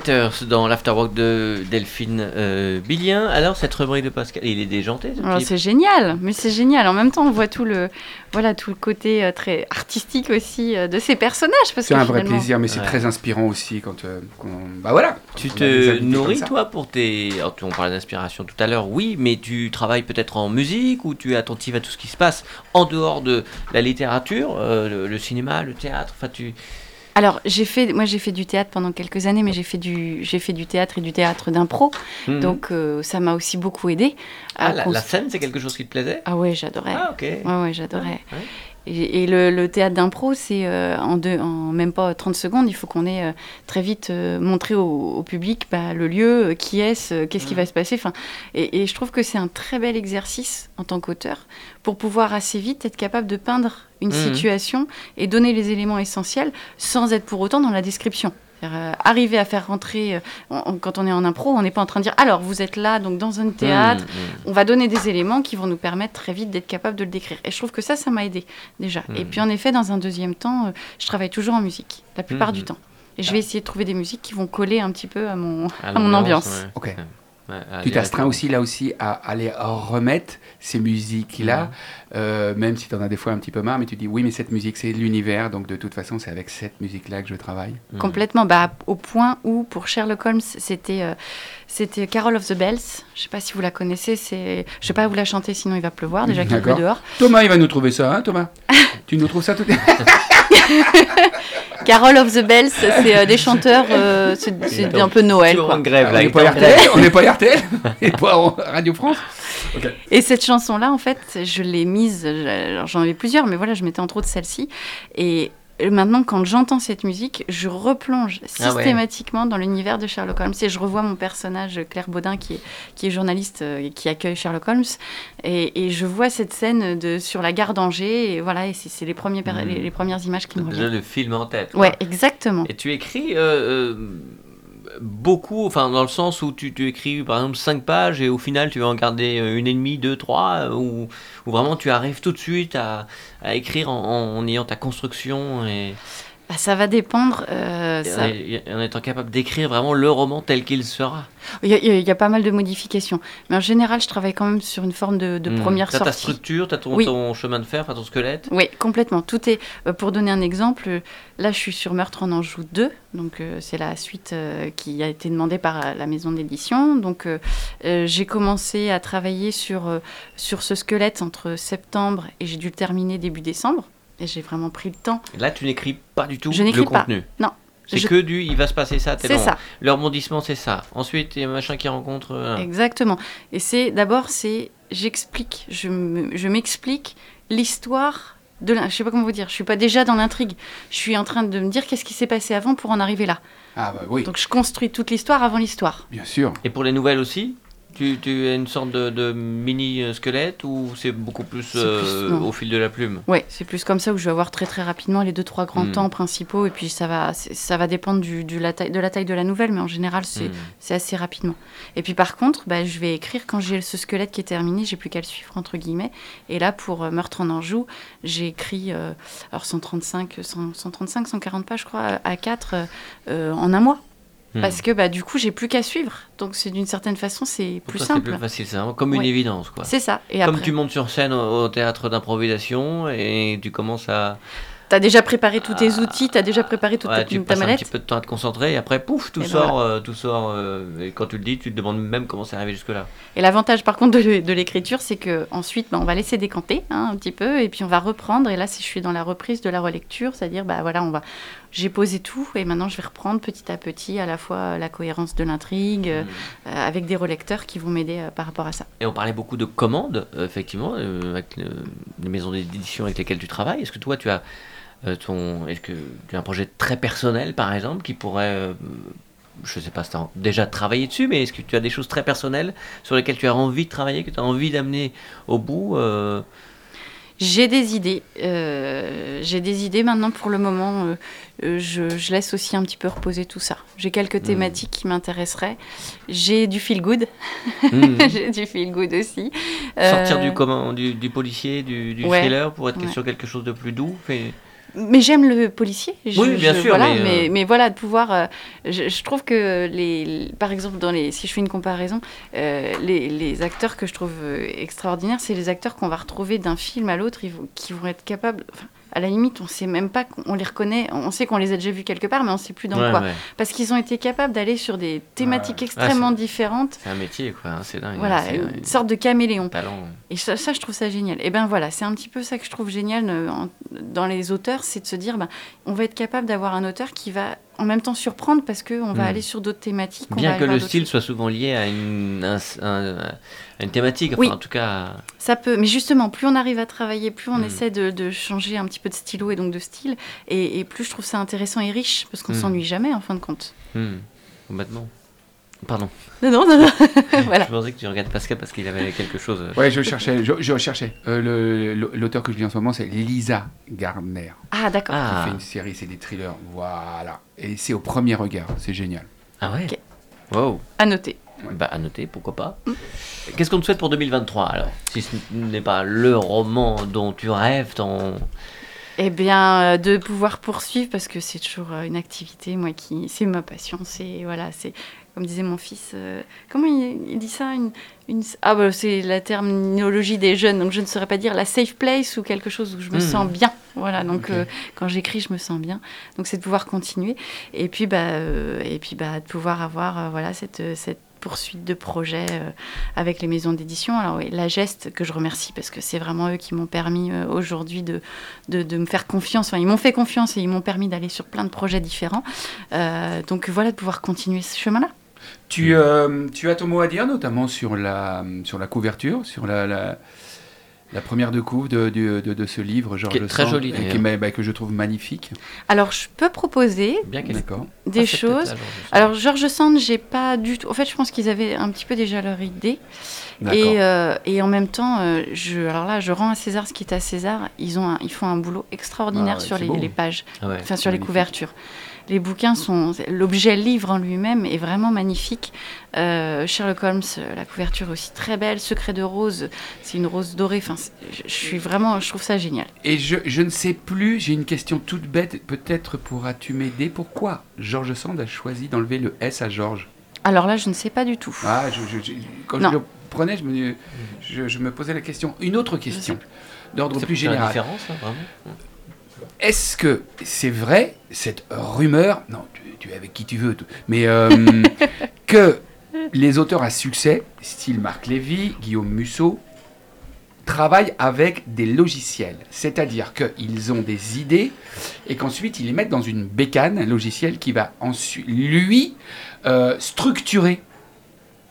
Peters dans l'afterwork de Delphine euh, Billien. Alors, cette rubrique de Pascal, il est déjanté ce Alors, type c'est génial, mais c'est génial. En même temps, on voit tout le, voilà, tout le côté euh, très artistique aussi euh, de ces personnages. Parce C'est que un vrai finalement- plaisir, mais c'est Ouais. très inspirant aussi quand, euh, quand- Bah voilà Tu te nourris, toi, pour tes. Alors, tu- on parlait d'inspiration tout à l'heure, oui, mais tu travailles peut-être en musique ou tu es attentif à tout ce qui se passe en dehors de la littérature, euh, le, le cinéma, le théâtre. Enfin, tu. Alors, j'ai fait, moi, j'ai fait du théâtre pendant quelques années, mais j'ai fait du, j'ai fait du théâtre et du théâtre d'impro. Mhm. Donc, euh, ça m'a aussi beaucoup aidé. Ah, la, cons- la scène, c'est quelque chose qui te plaisait? Ah ouais, j'adorais. Ah, ok. Ouais, ouais, j'adorais. Ouais. Et, et le, le théâtre d'impro, c'est euh, en, deux, en même pas 30 secondes, il faut qu'on ait euh, très vite euh, montré au, au public bah, le lieu, qui est-ce, qu'est-ce qui va se passer. Enfin, et, et je trouve que c'est un très bel exercice en tant qu'auteur pour pouvoir assez vite être capable de peindre une Mhm. situation et donner les éléments essentiels sans être pour autant dans la description. C'est-à-dire, euh, arriver à faire rentrer, euh, on- on- quand on est en impro, on n'est pas en train de dire alors vous êtes là, donc dans un théâtre, Mhm, on va donner des éléments qui vont nous permettre très vite d'être capable de le décrire. Et je trouve que ça, ça m'a aidé déjà. Et Mhm. puis en effet, dans un deuxième temps, euh, je travaille toujours en musique, la plupart du temps. Et je vais essayer de trouver des musiques qui vont coller un petit peu à mon, À à mon ambiance. ouais. Ok. Tu t'astreins aussi là aussi à aller remettre ces musiques-là, euh, même si tu en as des fois un petit peu marre, mais tu dis oui, mais cette musique c'est l'univers, donc de toute façon c'est avec cette musique-là que je travaille. Mm. Complètement, bah, au point où pour Sherlock Holmes, c'était euh, c'était Carol of the Bells. Je sais pas si vous la connaissez, c'est je sais pas vous la chanter sinon il va pleuvoir déjà qu'il pleut dehors. Thomas, il va nous trouver ça, hein, Thomas? Tu nous trouves ça tout Carol of the Bells, c'est euh, des chanteurs, euh, c'est c'est un peu Noël quoi. en grève, On là. n'est il pas RTL, on n'est pas RTL, et pas en Radio France. Et cette chanson-là, en fait, je l'ai mise, j'en avais plusieurs, mais voilà, je mettais entre autres celle-ci. Et maintenant, quand j'entends cette musique, je replonge Ah ouais. systématiquement dans l'univers de Sherlock Holmes. Et je revois mon personnage, Claire Baudin, qui est, qui est journaliste euh, et qui accueille Sherlock Holmes. Et, et je vois cette scène de, sur la gare d'Angers. Et voilà, et c'est c'est les, premiers les, les premières images qui me Déjà reviennent. le film en tête. quoi. Ouais, exactement. Et tu écris euh, euh, beaucoup, enfin dans le sens où tu, tu écris par exemple 5 pages et au final tu vas en garder euh, une et demie, deux, trois, euh, ou vraiment tu arrives tout de suite à, écrire en, en- en ayant ta construction et, Bah, ça va dépendre. euh, ça- en étant capable d'écrire vraiment le roman tel qu'il sera. Il y, a- il y pas mal de modifications. Mais en général, je travaille quand même sur une forme de, de Hmm. première T'as ta sortie. structure, t'as ton, Oui. ton chemin de fer, ton squelette. Oui, complètement. Tout est. euh, pour donner un exemple, euh, là, je suis sur Meurtre en Anjou 2. Donc, euh, c'est la suite euh, qui a été demandée par la maison d'édition. Donc, j'ai commencé à travailler sur, sur ce squelette entre septembre et j'ai dû le terminer début décembre. Et j'ai vraiment pris le temps. Et Là tu n'écris pas du tout Je le pas. contenu. Non. C'est Je- que du il va se passer ça, C'est ça, Le rebondissement c'est ça. Ensuite il y a machin qui rencontre. euh, exactement. Et c'est d'abord, c'est j'explique, je m'explique l'histoire de la. Je sais pas comment vous dire. Je suis pas déjà dans l'intrigue. Je suis en train de me dire qu'est-ce qui s'est passé avant pour en arriver là. Ah bah oui, Donc je construis toute l'histoire avant l'histoire. bien sûr. Et pour les nouvelles aussi? Tu, tu as une sorte de, de mini-squelette ou c'est beaucoup plus, euh, au fil de la plume? Ouais, c'est plus comme ça où je vais avoir très très rapidement les deux trois grands Mm. temps principaux et puis ça va ça va dépendre du, du- la taille, de la taille de la nouvelle mais en général c'est Hmm. c'est assez rapidement. Et puis par contre, bah, je vais écrire quand j'ai ce squelette qui est terminé, j'ai plus qu'à le suivre entre guillemets. Et là pour euh, Meurtre en Anjou, j'ai écrit euh, alors 135 100 135 140 pages je crois à 4 en un mois. Hmm. Parce que bah, du coup, j'ai plus qu'à suivre. Donc, c'est d'une certaine façon, c'est plus toi, c'est simple. plus facile, c'est vraiment comme une Ouais. évidence quoi. C'est ça. Et Comme après, tu montes sur scène au, au théâtre d'improvisation et tu commences à. tu as déjà préparé tous tes Ah, outils, tu as déjà préparé toute Ouais, ta, tu ta passes un mallette. petit peu de temps à te concentrer et après, pouf, tout Et ben sort. euh, tout sort euh, et quand tu le dis, tu te demandes même comment c'est arrivé jusque-là. Et l'avantage, par contre, de l'écriture, c'est que ensuite, bah, on va laisser décanter hein, un petit peu, et puis on va reprendre. Et là, si je suis dans la reprise de la relecture, c'est-à-dire, bah voilà, on va, j'ai posé tout, et maintenant je vais reprendre petit à petit à la fois la cohérence de l'intrigue, euh, euh, avec des relecteurs qui vont m'aider euh, par rapport à ça. Et on parlait beaucoup de commandes, euh, effectivement, avec le- les maisons d'édition avec lesquelles tu travailles. Est-ce que toi, tu as ton, est-ce que tu as un projet très personnel, par exemple, qui pourrait, je sais pas si tu as déjà travaillé dessus, mais est-ce que tu as des choses très personnelles sur lesquelles tu as envie de travailler, que tu as envie d'amener au bout euh, J'ai des idées. euh, j'ai des idées maintenant pour le moment. euh, euh, je, je laisse aussi un petit peu reposer tout ça. J'ai quelques thématiques qui m'intéresseraient. J'ai du feel good. hmm, j'ai du feel good aussi. Sortir Euh, du, comment, du, du policier, du, du ouais. thriller pour être Ouais. sur quelque chose de plus doux fait- Mais j'aime le policier. Je- Oui, bien je- sûr, Voilà, mais, mais, euh, mais voilà, de pouvoir. euh, je, je trouve que, les, par exemple, dans les, si je fais une comparaison, euh, les, les acteurs que je trouve extraordinaires, c'est les acteurs qu'on va retrouver d'un film à l'autre, qui vont être capables. enfin, à la limite, on sait même pas qu'on les reconnaît. On sait qu'on les a déjà vus quelque part, mais on sait plus dans Ouais, quoi. ouais. Parce qu'ils ont été capables d'aller sur des thématiques Ouais. extrêmement Ah, c'est- différentes. C'est un métier, quoi. hein, c'est dingue. Voilà, une un sorte de caméléon. talent. Et ça, ça, je trouve ça génial. Et ben voilà, c'est un petit peu ça que je trouve génial euh, dans les auteurs, c'est de se dire, ben, on va être capable d'avoir un auteur qui va en même temps surprendre parce qu'on va Hmm. aller sur d'autres thématiques. Bien que le style soit souvent lié à une, un- un- à une thématique, enfin Oui. en tout cas. Ça peut, mais justement, plus on arrive à travailler, plus on Hmm. essaie de, de changer un petit peu de stylo et donc de style, et, et plus je trouve ça intéressant et riche parce qu'on Hmm. s'ennuie jamais en fin de compte. complètement. Pardon. Non, non, non, non. voilà. Je pensais que tu regardes Pascal parce qu'il avait quelque chose. Ouais, je cherchais, je, je cherchais. Euh, le- l'auteur que je lis en ce moment, c'est Lisa Gardner. Ah, d'accord. qui Ah, fait une série, c'est des thrillers. Voilà. Et c'est au premier regard, c'est génial. ah ouais. Ok. Wow. À noter. Bah à noter, pourquoi pas. Qu'est-ce qu'on te souhaite pour 2023 alors? Si ce n'est pas le roman dont tu rêves, ton. Eh bien, euh, de pouvoir poursuivre parce que c'est toujours euh, une activité, moi qui, c'est ma passion. C'est voilà, c'est comme disait mon fils, euh, comment il, il dit ça une, une- Ah, bah, c'est la terminologie des jeunes, donc je ne saurais pas dire la safe place ou quelque chose où je me Hmm. sens bien. Voilà, donc euh, quand j'écris, je me sens bien. Donc c'est de pouvoir continuer. Et puis, bah, euh, et puis bah, de pouvoir avoir voilà, cette, cette poursuite de projet euh, avec les maisons d'édition. Alors oui, la geste que je remercie parce que c'est vraiment eux qui m'ont permis aujourd'hui de, de, de me faire confiance. Enfin, ils m'ont fait confiance et ils m'ont permis d'aller sur plein de projets différents. Euh, donc voilà, de pouvoir continuer ce chemin-là. Tu, euh, tu as ton mot à dire, notamment sur la, sur la couverture, sur la, la, la première de couve de, de, de- de ce livre, Georges Qui est très Sand, joli, qui bah, que je trouve magnifique. Alors je peux proposer Bien des Ah, choses. là, Sand. Alors Georges Sand, j'ai pas du tout. En fait, je pense qu'ils avaient un petit peu déjà leur idée. Et, euh, et en même temps, euh, je, alors là, je rends à César ce qui est à César. Ils, ont un- ils font un boulot extraordinaire Ah ouais, sur les, pages, Ah ouais. enfin sur les couvertures. Les bouquins sont. L'objet livre en lui-même est vraiment magnifique. Euh, Sherlock Holmes, euh, la couverture est aussi très belle. Secret de rose, c'est une rose dorée. Enfin, je, je suis vraiment. Je trouve ça génial. Et je, je ne sais plus, j'ai une question toute bête, peut-être pourras-tu m'aider? Pourquoi Georges Sand a choisi d'enlever le S à Georges? Alors là, je ne sais pas du tout. Ah, je, je- je- quand Non. je le prenais, je me, je, je me posais la question. Une autre question, d'ordre C'est plus faire la général. différence, hein, vraiment. Est-ce que c'est vrai, cette rumeur, non, tu, tu es avec qui tu veux, mais euh, que les auteurs à succès, style Marc Lévy, Guillaume Musso, travaillent avec des logiciels. C'est-à-dire qu'ils ont des idées et qu'ensuite ils les mettent dans une bécane, un logiciel qui va ensuite, lui, euh, structurer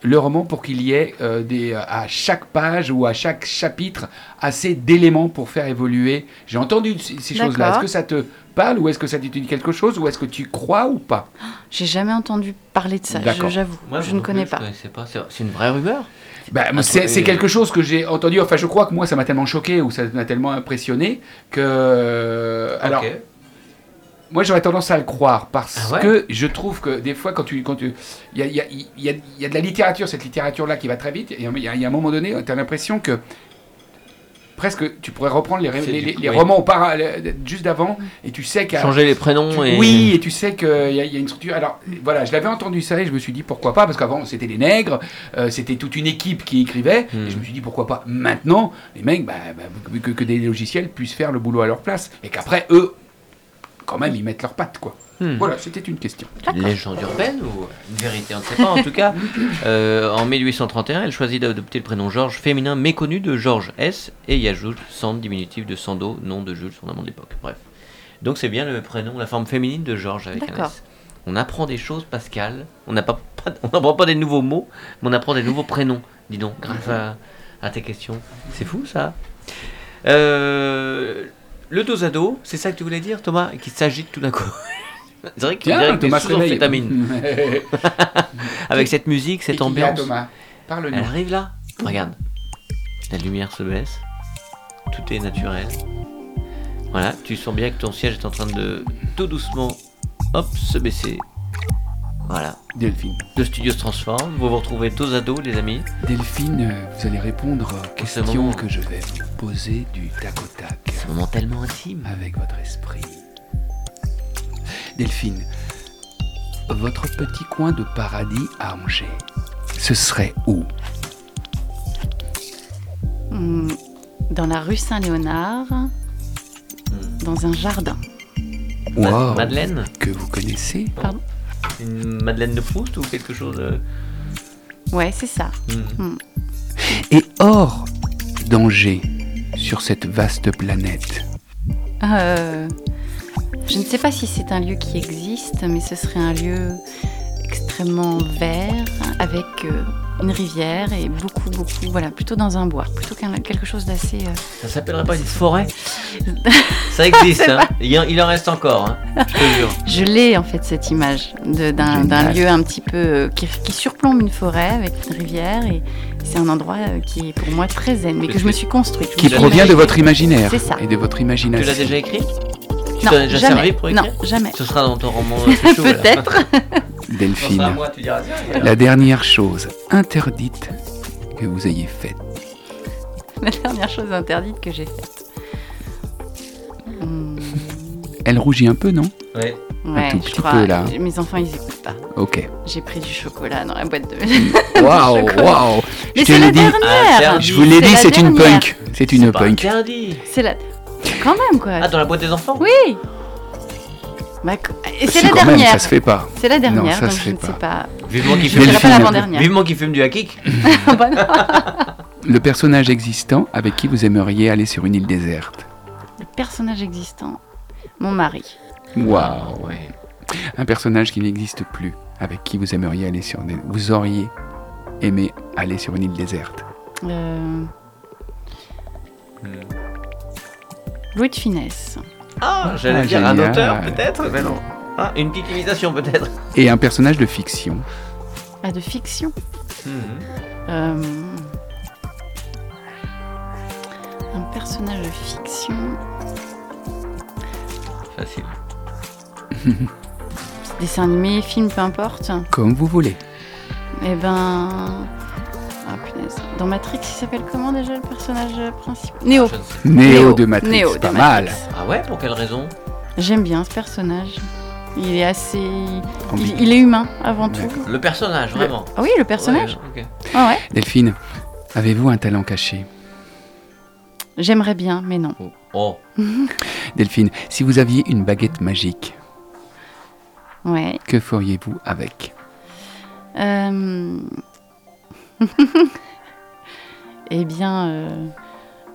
le roman pour qu'il y ait euh, des, à chaque page ou à chaque chapitre assez d'éléments pour faire évoluer. J'ai entendu ces, choses-là. Est-ce que ça te parle ou est-ce que ça te dit quelque chose ou est-ce que tu crois ou pas? J'ai jamais entendu parler de ça. Je- J'avoue, Moi, je ne connais plus, pas. Pas. C'est une vraie rumeur. Moi, c'est quelque chose que j'ai entendu. Enfin, je crois que moi, ça m'a tellement choqué ou ça m'a tellement impressionné que. Alors, Ok. Moi, j'aurais tendance à le croire parce Ah ouais que je trouve que des fois, quand tu, quand tu, il y a, il y a- il y a- il y a de la littérature, cette littérature-là qui va très vite. Et il y a, il un moment donné, tu as l'impression que presque, tu pourrais reprendre les, les, du- les- les oui. romans juste d'avant, et tu sais qu'à Changer les prénoms tu- et. Oui, et tu sais qu'il y, a- il y a une structure. Alors voilà, je l'avais entendu ça et je me suis dit pourquoi pas, parce qu'avant c'était les nègres, euh, c'était toute une équipe qui écrivait. Hmm. Et je me suis dit pourquoi pas maintenant, les mecs, bah, bah, que, que des logiciels puissent faire le boulot à leur place. Et qu'après, eux, quand même, ils mettent leurs pattes, quoi. Hmm. Voilà, c'était une question. Légende urbaine ou une vérité, on ne sait pas. En tout cas, euh, en 1831, elle choisit d'adopter le prénom Georges féminin méconnu de Georges S. Et y ajoute Sand, diminutif de Sando, nom de Jules, son amant de l'époque. Bref. Donc c'est bien le prénom, la forme féminine de Georges avec un. S. On apprend des choses, Pascal. On n'a pas, on n'apprend pas des nouveaux mots, mais on apprend des nouveaux prénoms. Dis donc, grâce à, à tes questions. C'est fou ça. Euh, le dos à dos, c'est ça que tu voulais dire, Thomas, qui s'agite tout d'un coup. C'est vrai qu'il dirait Tiens, que Thomas sous réveille. amphétamine. Avec cette musique, Et cette ambiance. Thomas, parle-nous. Elle arrive là. Regarde. La lumière se baisse. Tout est naturel. Voilà, tu sens bien que ton siège est en train de tout doucement, hop, se baisser. Voilà. Delphine. Le studio se transforme. Vous vous retrouvez dos à dos, les amis. Delphine, vous allez répondre aux questions moment- que je vais vous poser du tac au tac. C'est un moment tellement intime. avec votre esprit. Delphine, votre petit coin de paradis à Angers, ce serait où? Hum, Dans la rue Saint-Léonard, dans un jardin. Wow, Madeleine que vous connaissez? Une Madeleine de Proust ou quelque chose euh, Ouais, c'est ça. hmm. Et hors d'Angers, sur cette vaste planète, Euh, je ne sais pas si c'est un lieu qui existe, mais ce serait un lieu extrêmement vert, avec euh, une rivière et beaucoup, beaucoup, voilà, plutôt dans un bois, plutôt qu'un quelque chose d'assez... euh, Ça s'appellerait pas une forêt Ça existe, hein. il, en, il en reste encore, hein. je te jure. Je l'ai en fait cette image d'un lieu un petit peu euh, qui, qui surplombe une forêt avec une rivière et c'est un endroit euh, qui est pour moi très zen, mais que je me suis construite. qui provient de votre imaginaire C'est ça. et de votre Tu imagination. l'as déjà écrit? Tu Non, as déjà jamais. servi pour écrire? Non, jamais. Ce sera dans ton roman. Peut-être. Delphine, moi, tu diras tiens. la dernière chose interdite que vous ayez faite. La dernière chose interdite que j'ai faite. Hmm, Elle rougit un peu, non? Ouais. Ouais, tout je petit crois. peu, là. Mes enfants, ils écoutent pas. Ok. J'ai pris du chocolat dans la boîte de. Waouh, waouh. Je Mais te c'est la l'ai dit. Ah, dernière. Je vous l'ai C'est dit, la c'est une dernière. punk. C'est une punk. interdit. C'est la. Quand même quoi. Ah, dans la boîte des enfants? Oui. Bah, et c'est la dernière. ça se fait pas. C'est la dernière, Non, ça donc se je fait ne sais pas. pas. Vivement qu'il Je fume. Vivement du hakik. Bah non. Le personnage existant avec qui vous aimeriez aller sur une île déserte. Le personnage existant, mon mari. Waouh. ouais. Un personnage qui n'existe plus avec qui vous aimeriez aller sur une... Vous auriez aimé aller sur une île déserte. Euh... Hmm. Louis de Finesse. Ah, j'allais Ah, dire un auteur peut-être, mais non. Ah, une petite imitation peut-être. Et un personnage de fiction. Ah, de fiction. Mhm. Euh, Un personnage de fiction. Facile. Dessin animé, film, peu importe. Comme vous voulez. Eh ben. Ah punaise. Dans Matrix, il s'appelle comment déjà le personnage principal? Néo. Sais. Néo, Néo. de Matrix. Néo de pas Matrix. mal. Ouais, pour quelle raison J'aime bien ce personnage. Il est assez. Il, il est humain avant tout. Le personnage, vraiment. Ah oui, le personnage. Ouais. Ah ouais. Delphine, avez-vous un talent caché J'aimerais bien, mais non. Oh, Delphine, si vous aviez une baguette magique, Ouais. que feriez-vous avec? Euh, eh bien, euh,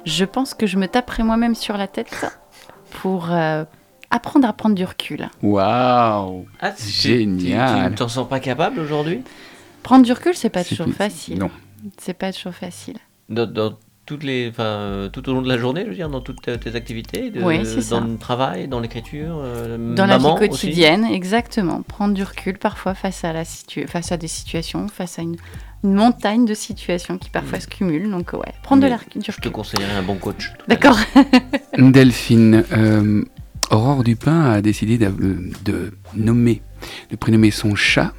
je pense que je me taperai moi-même sur la tête pour euh, apprendre à prendre du recul. Waouh Ah, Génial. Tu ne t'en sens pas capable aujourd'hui? Prendre du recul, c'est pas toujours facile. Non. C'est pas toujours facile. dans, dans toutes les, enfin, euh, tout au long de la journée, je veux dire, dans toutes tes activités, de- Oui, c'est dans ça. le travail, dans l'écriture, euh, Dans maman la vie aussi? quotidienne, exactement. Prendre du recul parfois face à, la situ- face à des situations, face à une, une montagne de situations qui parfois se cumulent. Donc, ouais, prendre de Mais la, du Je te recul. conseillerais un bon coach. D'accord. Delphine, euh, Aurore Dupin a décidé de, de nommer, de prénommer son chat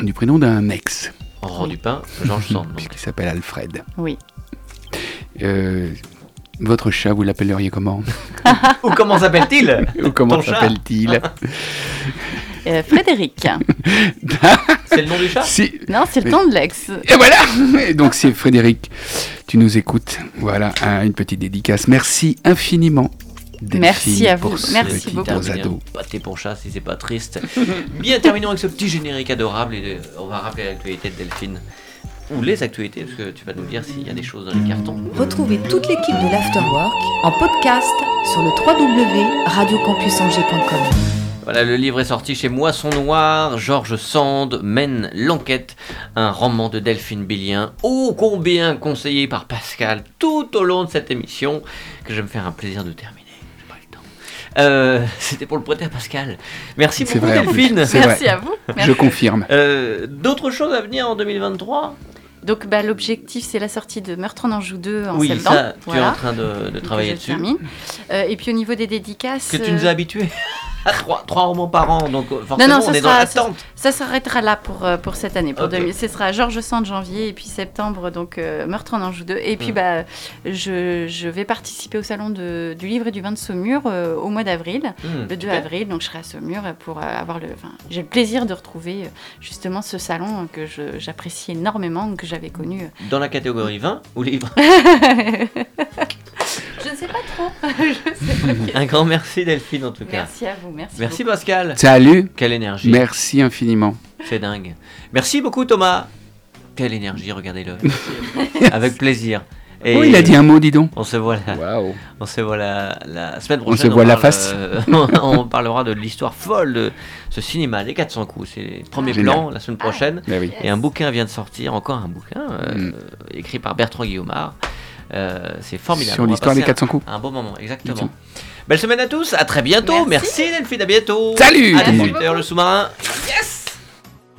du prénom d'un ex. Aurore Dupin, Georges Sand. donc. puisqu'il s'appelle Alfred. Oui. Euh, votre chat, vous l'appelleriez comment? Ou comment s'appelle-t-il? Ou comment Ton chat s'appelle-t-il? Euh, Frédéric. C'est le nom du chat Si, non, c'est le temps de l'ex. Et voilà Et Donc c'est Frédéric, tu nous écoutes. Voilà, un- une petite dédicace. Merci infiniment. Delphine, Merci à vous. Merci beaucoup. Pâté pour chat si c'est pas triste. Bien, terminons avec ce petit générique adorable et euh, on va rappeler l'actualité de Delphine. Ou les actualités, parce que tu vas nous dire s'il y a des choses dans les cartons. Retrouvez toute l'équipe de l'Afterwork en podcast sur le www.radiocampusangers.com. Voilà, le livre est sorti chez Moisson Noir. Georges Sand mène l'enquête. Un roman de Delphine Billien, ô combien conseillé par Pascal tout au long de cette émission, que je vais me faire un plaisir de terminer. J'ai pas le temps. Euh, C'était pour le prêter à Pascal. Merci beaucoup vrai. Delphine. Merci vrai. à vous. Je confirme. Euh, D'autres choses à venir en 2023 Donc bah, l'objectif c'est la sortie de Meurtre en Anjou 2 en Oui, septembre. ça, tu es en train de, travailler dessus. Euh, et puis au niveau des dédicaces, Que tu nous as habitués trois, trois romans par an, donc euh, non, forcément ça on est dans l'attente. ça s'arrêtera là pour, euh, pour cette année. Pour Ok. 2000. Ce sera Georges Sand janvier et puis septembre donc euh, Meurtre en Anjou 2. Et puis Mm. bah je, je vais participer au salon de- du livre et du vin de Saumur euh, au mois d'avril, Hmm, le 2 super. avril. Donc je serai à Saumur pour avoir le. J'ai le plaisir de retrouver justement ce salon que j'apprécie énormément que j'avais connu. Dans la catégorie vin ou livre Je ne sais pas trop. Je sais pas. Un grand merci Delphine en tout cas. Merci à vous. Merci. Merci beaucoup. Pascal. Salut Quelle énergie. Merci infiniment. C'est dingue. Merci beaucoup Thomas. Quelle énergie, regardez-le. Avec plaisir. Et Oh, il a dit un mot, dis donc. On se voit la, Waouh. on se voit la, la semaine On prochaine. se voit la parle, face. euh, on parlera de l'histoire folle de ce cinéma, les 400 coups. C'est les premiers Génial. plans la semaine prochaine. Oui. Et un bouquin vient de sortir, encore un bouquin, euh, Mm. écrit par Bertrand Guillaumard. Euh, c'est formidable. Sur On l'histoire des passer 400 coups. Un, un bon moment, exactement. Belle semaine à tous, à très bientôt. Merci. Merci, Delphine, à bientôt. Salut À tout le monde. 18h le sous-marin. Yes